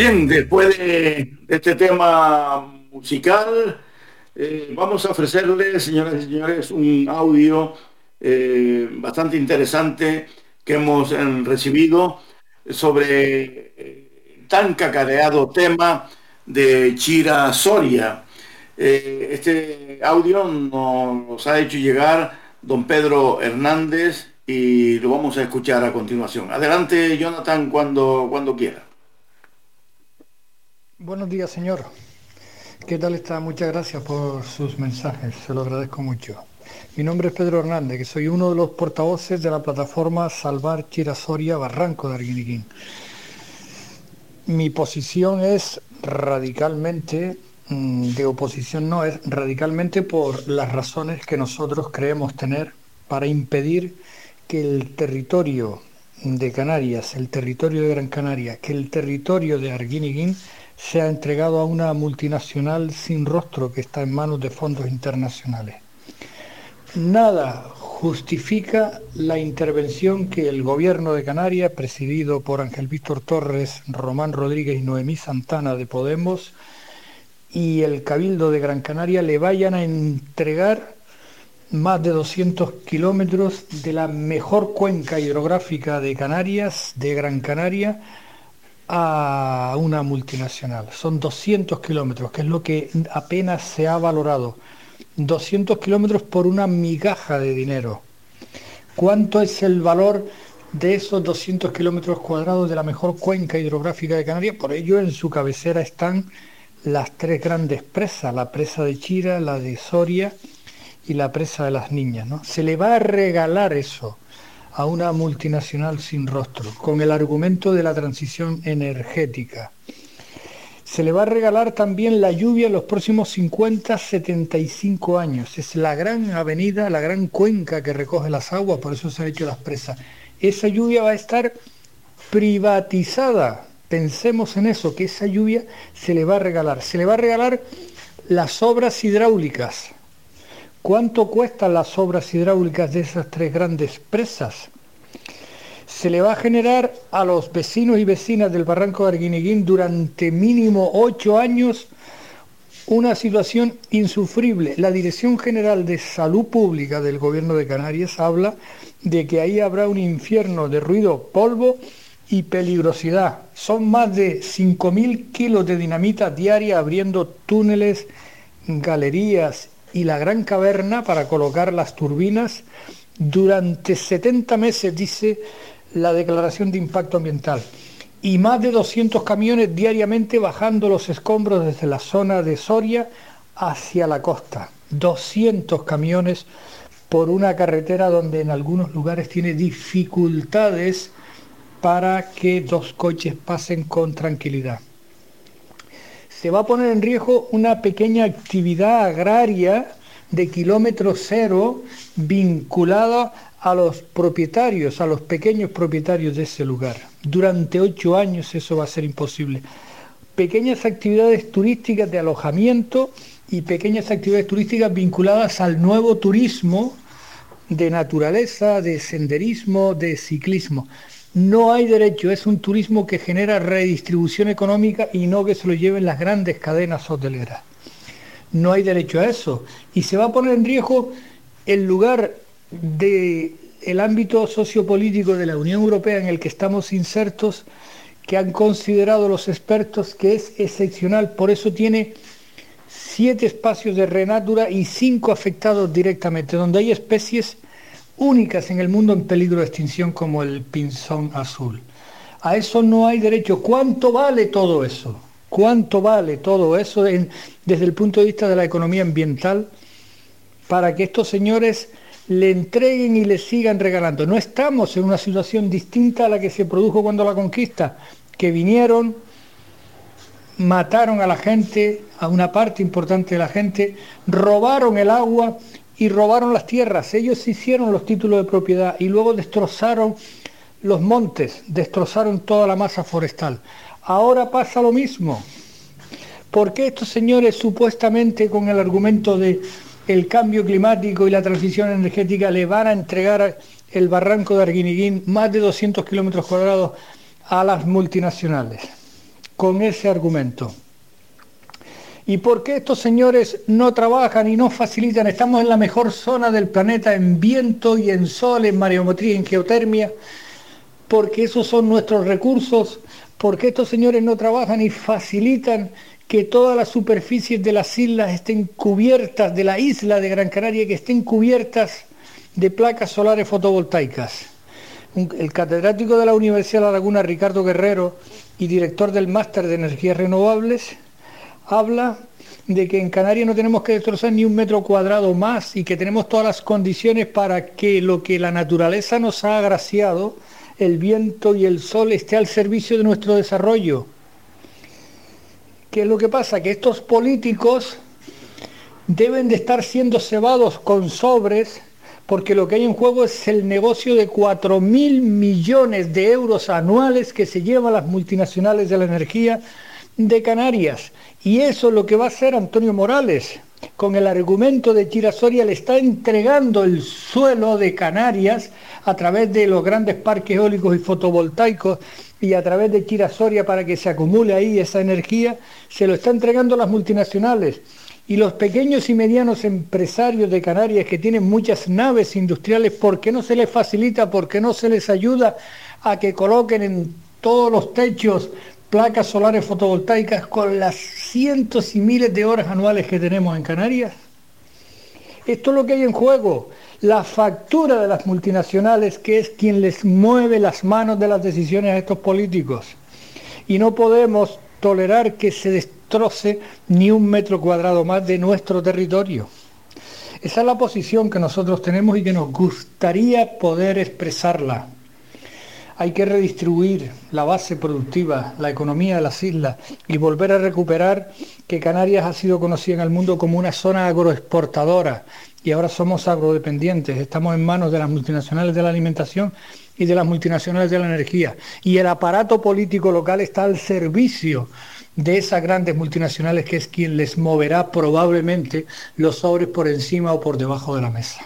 Bien, después de este tema musical, eh, vamos a ofrecerles, señoras y señores, un audio eh, bastante interesante que hemos eh, recibido sobre tan cacareado tema de Chira Soria. Este audio nos ha hecho llegar don Pedro Hernández y lo vamos a escuchar a continuación. Adelante, Jonathan, cuando, cuando quiera. Buenos días, señor. ¿Qué tal está? Muchas gracias por sus mensajes, se lo agradezco mucho. Mi nombre es Pedro Hernández, que soy uno de los portavoces de la plataforma Salvar Chirasoria Barranco de Arguiniquín. Mi posición es radicalmente, mm, de oposición no, es radicalmente por las razones que nosotros creemos tener para impedir que el territorio de Canarias, el territorio de Gran Canaria, que el territorio de Arguiniquín sea entregado a una multinacional sin rostro que está en manos de fondos internacionales. Nada justifica la intervención que el gobierno de Canarias, presidido por Ángel Víctor Torres, Román Rodríguez y Noemí Santana de Podemos, y el Cabildo de Gran Canaria le vayan a entregar más de 200 kilómetros de la mejor cuenca hidrográfica de Canarias, de Gran Canaria, a una multinacional. Son 200 kilómetros, que es lo que apenas se ha valorado. 200 kilómetros por una migaja de dinero. ¿Cuánto es el valor de esos 200 kilómetros cuadrados de la mejor cuenca hidrográfica de Canarias? Por ello, en su cabecera están las tres grandes presas, la presa de Chira, la de Soria y la presa de las niñas. ¿no? Se le va a regalar eso a una multinacional sin rostro, con el argumento de la transición energética. Se le va a regalar también la lluvia en los próximos 50, 75 años. Es la gran avenida, la gran cuenca que recoge las aguas, por eso se han hecho las presas. Esa lluvia va a estar privatizada. Pensemos en eso, que esa lluvia se le va a regalar. Se le va a regalar las obras hidráulicas. ¿Cuánto cuestan las obras hidráulicas de esas tres grandes presas? Se le va a generar a los vecinos y vecinas del barranco de Arguineguín durante mínimo ocho años una situación insufrible. La Dirección General de Salud Pública del Gobierno de Canarias habla de que ahí habrá un infierno de ruido, polvo y peligrosidad. Son más de 5.000 kilos de dinamita diaria abriendo túneles, galerías y la gran caverna para colocar las turbinas durante 70 meses, dice la declaración de impacto ambiental. Y más de 200 camiones diariamente bajando los escombros desde la zona de Soria hacia la costa. 200 camiones por una carretera donde en algunos lugares tiene dificultades para que dos coches pasen con tranquilidad. Se va a poner en riesgo una pequeña actividad agraria de kilómetro cero vinculada a los propietarios, a los pequeños propietarios de ese lugar. Durante ocho años eso va a ser imposible. Pequeñas actividades turísticas de alojamiento y pequeñas actividades turísticas vinculadas al nuevo turismo de naturaleza, de senderismo, de ciclismo. No hay derecho, es un turismo que genera redistribución económica y no que se lo lleven las grandes cadenas hoteleras. No hay derecho a eso. Y se va a poner en riesgo el lugar del el ámbito sociopolítico de la Unión Europea en el que estamos insertos, que han considerado los expertos que es excepcional. Por eso tiene siete espacios de renatura y cinco afectados directamente, donde hay especies únicas en el mundo en peligro de extinción como el pinzón azul. A eso no hay derecho. ¿Cuánto vale todo eso? ¿Cuánto vale todo eso desde el punto de vista de la economía ambiental para que estos señores le entreguen y le sigan regalando? No estamos en una situación distinta a la que se produjo cuando la conquista, que vinieron, mataron a la gente, a una parte importante de la gente, robaron el agua y robaron las tierras. Ellos hicieron los títulos de propiedad y luego destrozaron los montes, destrozaron toda la masa forestal. Ahora pasa lo mismo. ¿Por qué estos señores supuestamente con el argumento de el cambio climático y la transición energética le van a entregar el barranco de Arguiniguín más de 200 kilómetros cuadrados a las multinacionales? Con ese argumento. ¿Y por qué estos señores no trabajan y no facilitan? Estamos en la mejor zona del planeta en viento y en sol, en mareometría, en geotermia, porque esos son nuestros recursos. ¿Por qué estos señores no trabajan y facilitan que todas las superficies de las islas estén cubiertas, de la isla de Gran Canaria, que estén cubiertas de placas solares fotovoltaicas? El catedrático de la Universidad de La Laguna, Ricardo Guerrero, y director del Máster de Energías Renovables, habla de que en Canarias no tenemos que destrozar ni un metro cuadrado más y que tenemos todas las condiciones para que lo que la naturaleza nos ha agraciado, el viento y el sol, esté al servicio de nuestro desarrollo. ¿Qué es lo que pasa? Que estos políticos deben de estar siendo cebados con sobres porque lo que hay en juego es el negocio de 4 mil millones de euros anuales que se llevan las multinacionales de la energía de Canarias. Y eso es lo que va a hacer Antonio Morales. Con el argumento de Chirasoria le está entregando el suelo de Canarias a través de los grandes parques eólicos y fotovoltaicos y a través de Chirasoria para que se acumule ahí esa energía, se lo está entregando las multinacionales. Y los pequeños y medianos empresarios de Canarias que tienen muchas naves industriales, ¿por qué no se les facilita, por qué no se les ayuda a que coloquen en todos los techos placas solares fotovoltaicas con las cientos y miles de horas anuales que tenemos en Canarias? Esto es lo que hay en juego, la factura de las multinacionales, que es quien les mueve las manos de las decisiones a estos políticos. Y no podemos tolerar que se destroce ni un metro cuadrado más de nuestro territorio. Esa es la posición que nosotros tenemos y que nos gustaría poder expresarla. Hay que redistribuir la base productiva, la economía de las islas y volver a recuperar que Canarias ha sido conocida en el mundo como una zona agroexportadora y ahora somos agrodependientes. Estamos en manos de las multinacionales de la alimentación y de las multinacionales de la energía. Y el aparato político local está al servicio de esas grandes multinacionales que es quien les moverá probablemente los sobres por encima o por debajo de la mesa.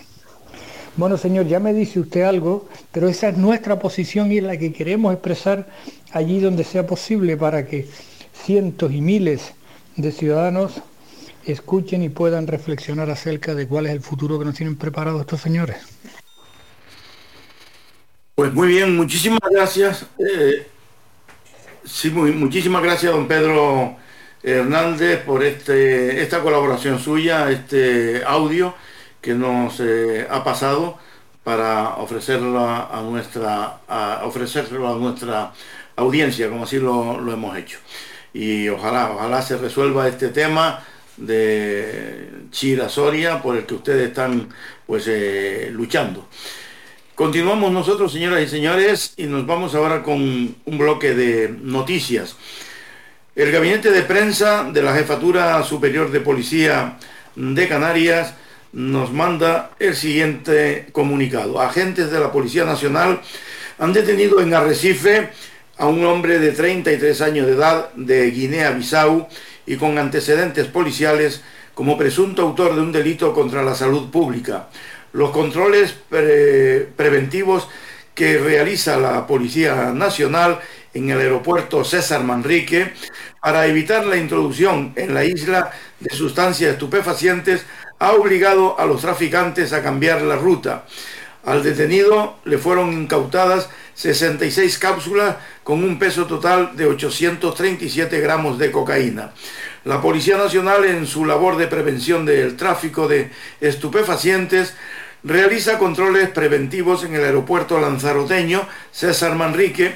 Bueno, señor, ya me dice usted algo, pero esa es nuestra posición y es la que queremos expresar allí donde sea posible para que cientos y miles de ciudadanos escuchen y puedan reflexionar acerca de cuál es el futuro que nos tienen preparado estos señores. Pues muy bien, muchísimas gracias. Eh, sí, muchísimas gracias, don Pedro Hernández, por este, esta colaboración suya, este audio que nos eh, ha pasado para ofrecerlo a, nuestra ofrecerlo a nuestra audiencia, como así lo, lo, hemos hecho. Y ojalá, ojalá se resuelva este tema de Chira Soria por el que ustedes están pues eh, luchando. Continuamos nosotros, señoras y señores, y nos vamos ahora con un bloque de noticias. El gabinete de prensa de la Jefatura Superior de Policía de Canarias nos manda el siguiente comunicado. Agentes de la Policía Nacional han detenido en Arrecife a un hombre de 33 años de edad de Guinea-Bissau y con antecedentes policiales como presunto autor de un delito contra la salud pública. Los controles preventivos que realiza la Policía Nacional en el aeropuerto César Manrique para evitar la introducción en la isla de sustancias estupefacientes ha obligado a los traficantes a cambiar la ruta. Al detenido le fueron incautadas 66 cápsulas con un peso total de 837 gramos de cocaína. La Policía Nacional, en su labor de prevención del tráfico de estupefacientes, realiza controles preventivos en el aeropuerto lanzaroteño César Manrique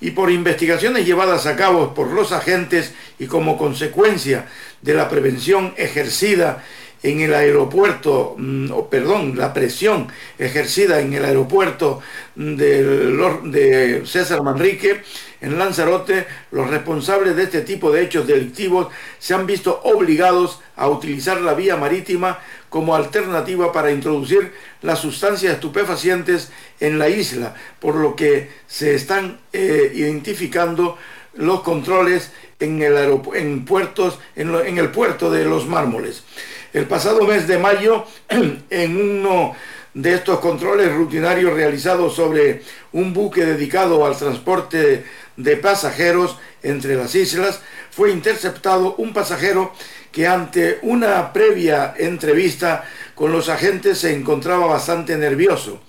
y por investigaciones llevadas a cabo por los agentes y como consecuencia de la prevención ejercida en el aeropuerto, mm, perdón, la presión ejercida en el aeropuerto de, de César Manrique, en Lanzarote, los responsables de este tipo de hechos delictivos se han visto obligados a utilizar la vía marítima como alternativa para introducir las sustancias estupefacientes en la isla, por lo que se están eh, identificando los controles en el, en puertos, en el puerto de los mármoles. El pasado mes de mayo, en uno de estos controles rutinarios realizados sobre un buque dedicado al transporte de pasajeros entre las islas, fue interceptado un pasajero que ante una previa entrevista con los agentes se encontraba bastante nervioso,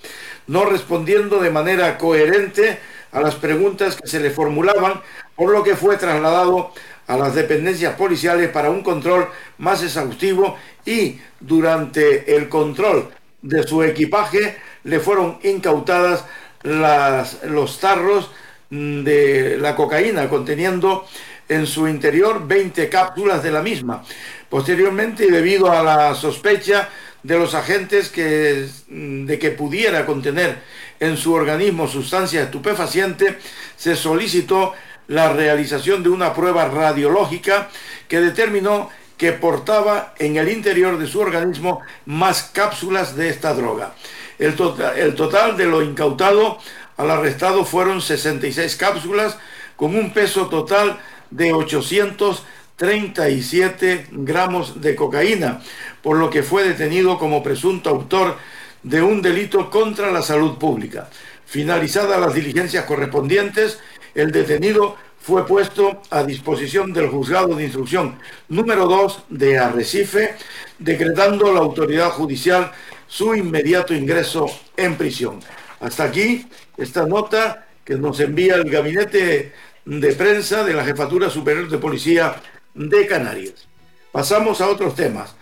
no respondiendo de manera coherente a las preguntas que se le formulaban, por lo que fue trasladado a las dependencias policiales para un control más exhaustivo y durante el control de su equipaje le fueron incautadas los tarros de la cocaína conteniendo en su interior 20 cápsulas de la misma. Posteriormente, debido a la sospecha de los agentes que, de que pudiera contener en su organismo sustancia estupefaciente, se solicitó la realización de una prueba radiológica que determinó que portaba en el interior de su organismo más cápsulas de esta droga. El, total, el total de lo incautado al arrestado fueron 66 cápsulas con un peso total de 837 gramos de cocaína, por lo que fue detenido como presunto autor de un delito contra la salud pública. Finalizadas las diligencias correspondientes, el detenido fue puesto a disposición del juzgado de instrucción número 2 de Arrecife, decretando la autoridad judicial su inmediato ingreso en prisión. Hasta aquí esta nota que nos envía el gabinete de prensa de la Jefatura Superior de Policía de Canarias. Pasamos a otros temas.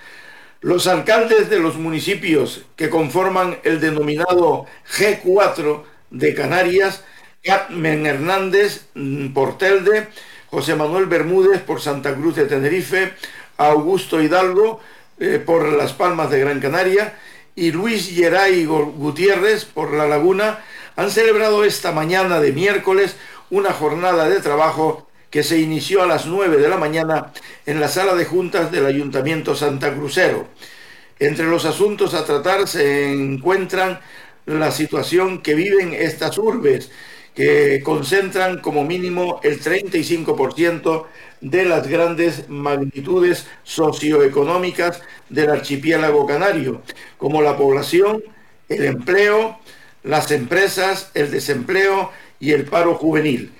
Los alcaldes de los municipios que conforman el denominado G4 de Canarias, Carmen Hernández mm, por Telde, José Manuel Bermúdez por Santa Cruz de Tenerife, Augusto Hidalgo eh, por Las Palmas de Gran Canaria y Luis Geray Gutiérrez por La Laguna, han celebrado esta mañana de miércoles una jornada de trabajo que se inició a las 9 de la mañana en la sala de juntas del Ayuntamiento Santa Crucero. Entre los asuntos a tratar se encuentran la situación que viven estas urbes, que concentran como mínimo el 35% de las grandes magnitudes socioeconómicas del archipiélago canario, como la población, el empleo, las empresas, el desempleo y el paro juvenil.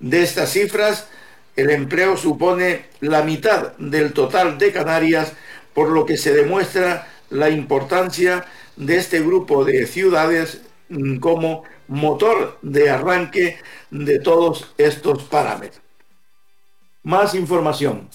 De estas cifras, el empleo supone la mitad del total de Canarias, por lo que se demuestra la importancia de este grupo de ciudades mm, como motor de arranque de todos estos parámetros. Más información.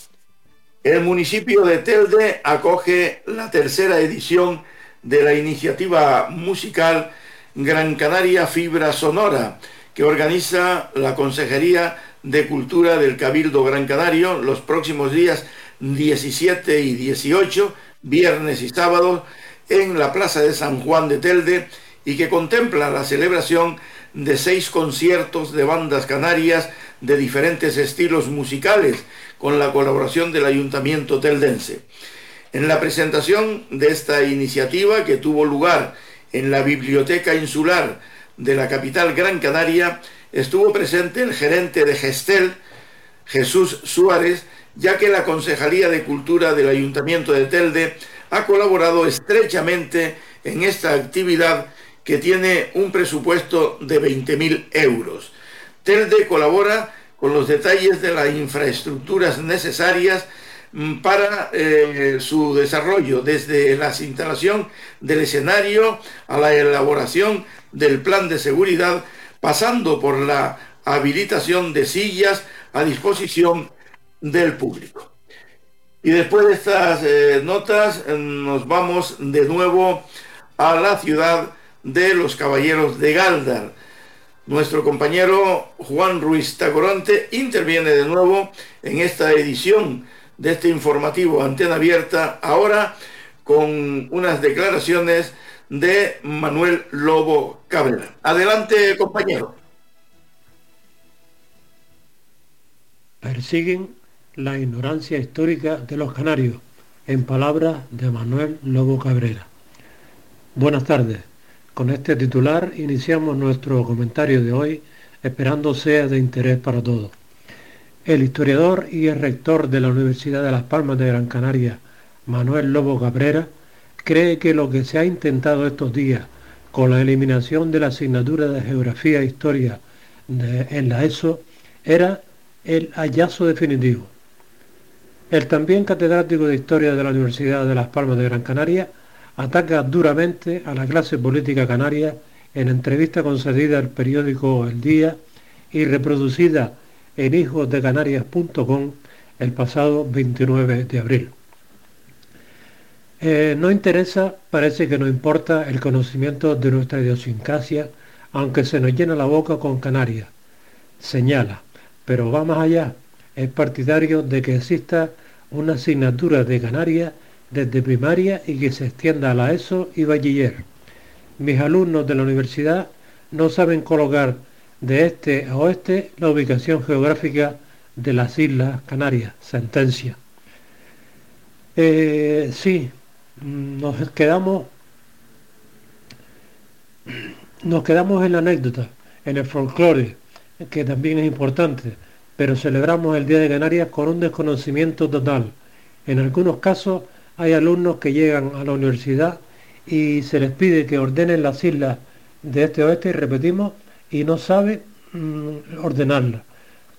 El municipio de Telde acoge la tercera edición de la iniciativa musical Gran Canaria Fibra Sonora, que organiza la Consejería de Cultura del Cabildo Gran Canario los próximos días 17 y 18, viernes y sábados, en la Plaza de San Juan de Telde y que contempla la celebración de seis conciertos de bandas canarias de diferentes estilos musicales con la colaboración del Ayuntamiento teldense. En la presentación de esta iniciativa que tuvo lugar en la Biblioteca Insular de la capital Gran Canaria, estuvo presente el gerente de Gestel, Jesús Suárez, ya que la Concejalía de Cultura del Ayuntamiento de Telde ha colaborado estrechamente en esta actividad que tiene un presupuesto de 20.000 euros. Telde colabora con los detalles de las infraestructuras necesarias mm, para eh, su desarrollo, desde la instalación del escenario a la elaboración del plan de seguridad, pasando por la habilitación de sillas a disposición del público. Y después de estas eh, notas nos vamos de nuevo a la ciudad de los Caballeros de Galdar. Nuestro compañero Juan Ruiz Tacoronte interviene de nuevo en esta edición de este informativo Antena Abierta, ahora con unas declaraciones de Manuel Lobo Cabrera. Adelante, compañero. Persiguen la ignorancia histórica de los canarios, en palabras de Manuel Lobo Cabrera. Buenas tardes. Con este titular iniciamos nuestro comentario de hoy, esperando sea de interés para todos. El historiador y el rector de la Universidad de Las Palmas de Gran Canaria, Manuel Lobo Cabrera, cree que lo que se ha intentado estos días con la eliminación de la asignatura de Geografía e Historia en la ESO era el hallazgo definitivo. El también catedrático de Historia de la Universidad de Las Palmas de Gran Canaria ataca duramente a la clase política canaria en entrevista concedida al periódico El Día y reproducida en hijosdecanarias.com el pasado 29 de abril. Eh, no interesa, parece que no importa el conocimiento de nuestra idiosincrasia, aunque se nos llena la boca con Canarias. Señala, pero va más allá es partidario de que exista una asignatura de Canarias desde primaria y que se extienda a la ESO y bachiller. Mis alumnos de la universidad no saben colocar de este a oeste la ubicación geográfica de las Islas Canarias. Sentencia. Eh, sí, nos quedamos nos quedamos en la anécdota, en el folclore, que también es importante pero celebramos el Día de Canarias con un desconocimiento total. En algunos casos hay alumnos que llegan a la universidad y se les pide que ordenen las islas de este oeste y repetimos, y no sabe mm, ordenarlas.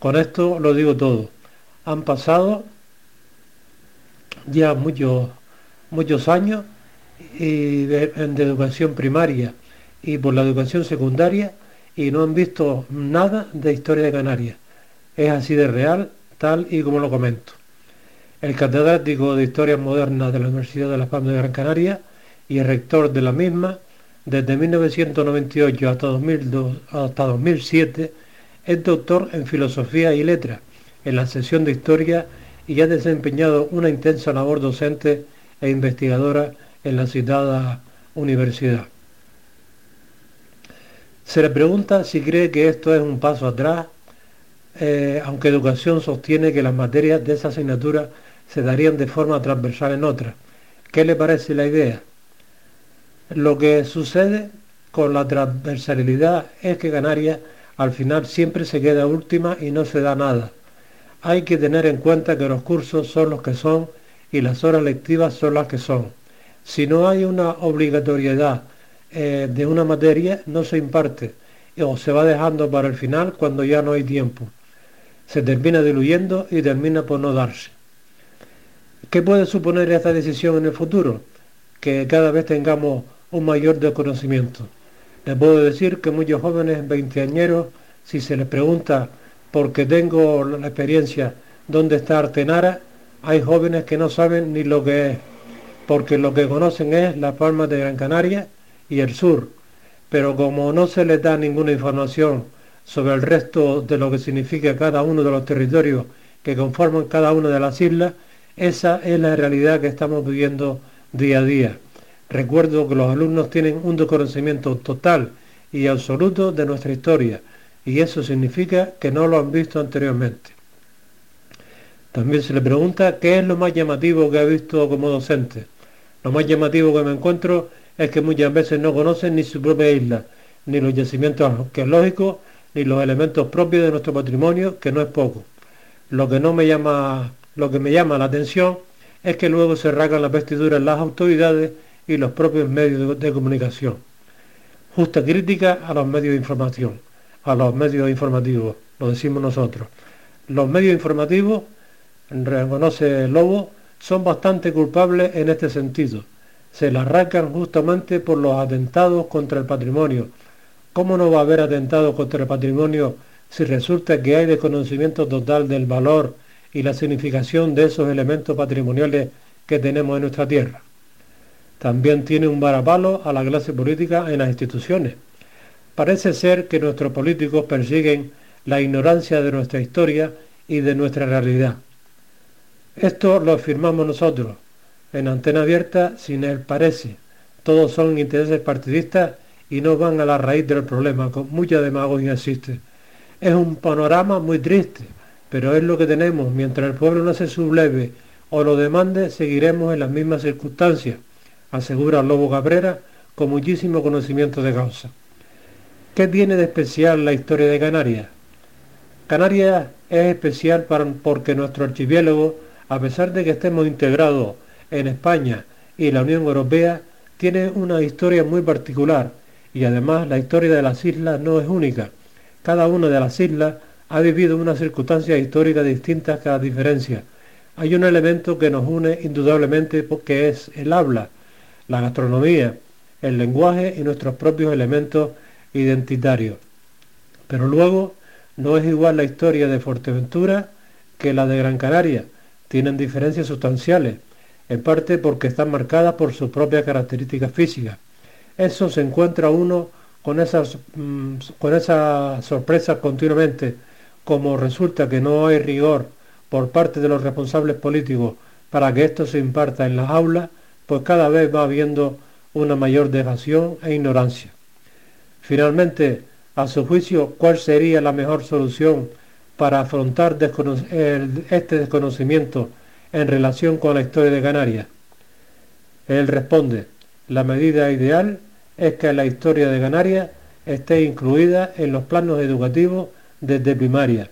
Con esto lo digo todo. Han pasado ya muchos, muchos años y de educación primaria y por la educación secundaria y no han visto nada de historia de Canarias es así de real, tal y como lo comento. El catedrático de Historia Moderna de la Universidad de Las Palmas de Gran Canaria y el rector de la misma, desde 1998 hasta, 2007, es doctor en Filosofía y Letras en la sesión de Historia y ha desempeñado una intensa labor docente e investigadora en la citada universidad. Se le pregunta si cree que esto es un paso atrás eh, aunque educación sostiene que las materias de esa asignatura se darían de forma transversal en otras. ¿Qué le parece la idea? Lo que sucede con la transversalidad es que Canarias al final siempre se queda última y no se da nada. Hay que tener en cuenta que los cursos son los que son y las horas lectivas son las que son. Si no hay una obligatoriedad eh, de una materia, no se imparte o se va dejando para el final cuando ya no hay tiempo se termina diluyendo y termina por no darse. ¿Qué puede suponer esta decisión en el futuro? Que cada vez tengamos un mayor desconocimiento. Les puedo decir que muchos jóvenes veinteañeros, si se les pregunta, porque tengo la experiencia, dónde está Artenara, hay jóvenes que no saben ni lo que es, porque lo que conocen es las palmas de Gran Canaria y el sur. Pero como no se les da ninguna información sobre el resto de lo que significa cada uno de los territorios que conforman cada una de las islas, esa es la realidad que estamos viviendo día a día. Recuerdo que los alumnos tienen un desconocimiento total y absoluto de nuestra historia, y eso significa que no lo han visto anteriormente. También se le pregunta qué es lo más llamativo que ha visto como docente. Lo más llamativo que me encuentro es que muchas veces no conocen ni su propia isla, ni los yacimientos arqueológicos, ni los elementos propios de nuestro patrimonio, que no es poco. Lo que no me llama, lo que me llama la atención es que luego se rasgan las vestiduras las autoridades y los propios medios de, comunicación. Justa crítica a los medios de información, a los medios informativos, lo decimos nosotros. Los medios informativos, reconoce Lobo, son bastante culpables en este sentido. Se las arrancan justamente por los atentados contra el patrimonio. ¿Cómo no va a haber atentados contra el patrimonio si resulta que hay desconocimiento total del valor y la significación de esos elementos patrimoniales que tenemos en nuestra tierra? También tiene un varapalo a la clase política en las instituciones. Parece ser que nuestros políticos persiguen la ignorancia de nuestra historia y de nuestra realidad. Esto lo afirmamos nosotros. En antena abierta, sin él parece. Todos son intereses partidistas y no van a la raíz del problema, con mucha demagogia existe. Es un panorama muy triste, pero es lo que tenemos. Mientras el pueblo no se subleve o lo demande, seguiremos en las mismas circunstancias asegura Lobo Cabrera con muchísimo conocimiento de causa. ¿Qué tiene de especial la historia de Canarias? Canarias es especial porque nuestro archipiélago, a pesar de que estemos integrados en España y la Unión Europea, tiene una historia muy particular y además la historia de las islas no es única. Cada una de las islas ha vivido una circunstancia histórica distinta cada diferencia. Hay un elemento que nos une indudablemente porque es el habla, la gastronomía, el lenguaje y nuestros propios elementos identitarios. Pero luego no es igual la historia de Fuerteventura que la de Gran Canaria. Tienen diferencias sustanciales, en parte porque están marcadas por sus propias características físicas. Eso se encuentra uno con esas, mm, con esas sorpresas continuamente, como resulta que no hay rigor por parte de los responsables políticos para que esto se imparta en las aulas, pues cada vez va habiendo una mayor dejación e ignorancia. Finalmente, a su juicio, ¿cuál sería la mejor solución para afrontar este desconocimiento en relación con la historia de Canarias? Él responde, la medida ideal es que la historia de Canarias esté incluida en los planos educativos desde primaria.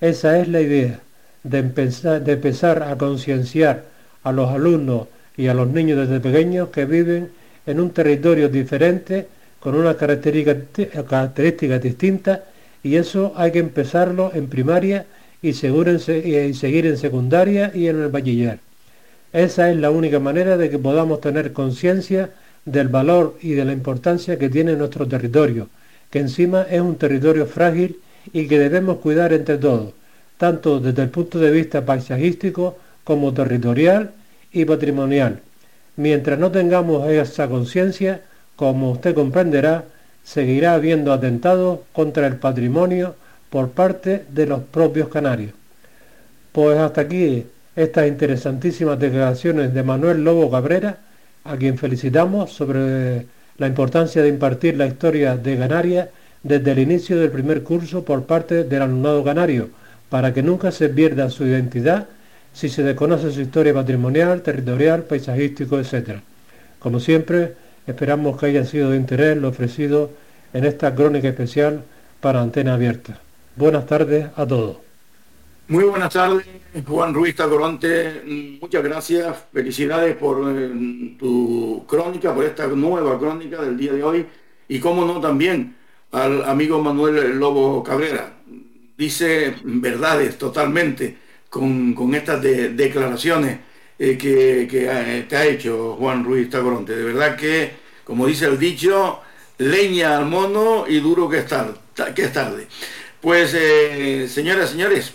Esa es la idea, de empezar, a concienciar a los alumnos y a los niños desde pequeños que viven en un territorio diferente, con unas características distintas, y eso hay que empezarlo en primaria y, seguir en secundaria y en el bachiller. Esa es la única manera de que podamos tener conciencia del valor y de la importancia que tiene nuestro territorio, que encima es un territorio frágil y que debemos cuidar entre todos, tanto desde el punto de vista paisajístico como territorial y patrimonial. Mientras no tengamos esa conciencia, como usted comprenderá, seguirá habiendo atentados contra el patrimonio por parte de los propios canarios. Pues hasta aquí estas interesantísimas declaraciones de Manuel Lobo Cabrera, a quien felicitamos sobre la importancia de impartir la historia de Canarias desde el inicio del primer curso por parte del alumnado canario, para que nunca se pierda su identidad si se desconoce su historia patrimonial, territorial, paisajístico, etc. Como siempre, esperamos que haya sido de interés lo ofrecido en esta crónica especial para Antena Abierta. Buenas tardes a todos. Muy buenas tardes, Juan Ruiz Tacoronte. Muchas gracias, felicidades por eh, tu crónica, por esta nueva crónica del día de hoy. Y cómo no también al amigo Manuel Lobo Cabrera. Dice verdades totalmente con, estas declaraciones eh, que, que, eh, te ha hecho Juan Ruiz Tacoronte. De verdad que, como dice el dicho, leña al mono y duro que es tarde. Que es tarde. Pues, eh, señoras y señores,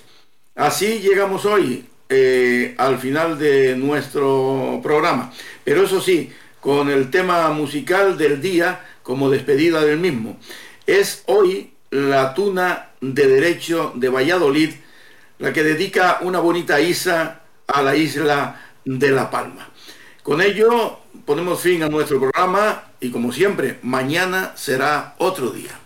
así llegamos hoy eh, al final de nuestro programa. Pero eso sí, con el tema musical del día como despedida del mismo. Es hoy la tuna de derecho de Valladolid la que dedica una bonita isa a la isla de La Palma. Con ello ponemos fin a nuestro programa y como siempre, mañana será otro día.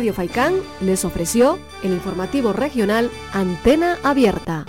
Radio Faicán les ofreció el informativo regional Antena Abierta.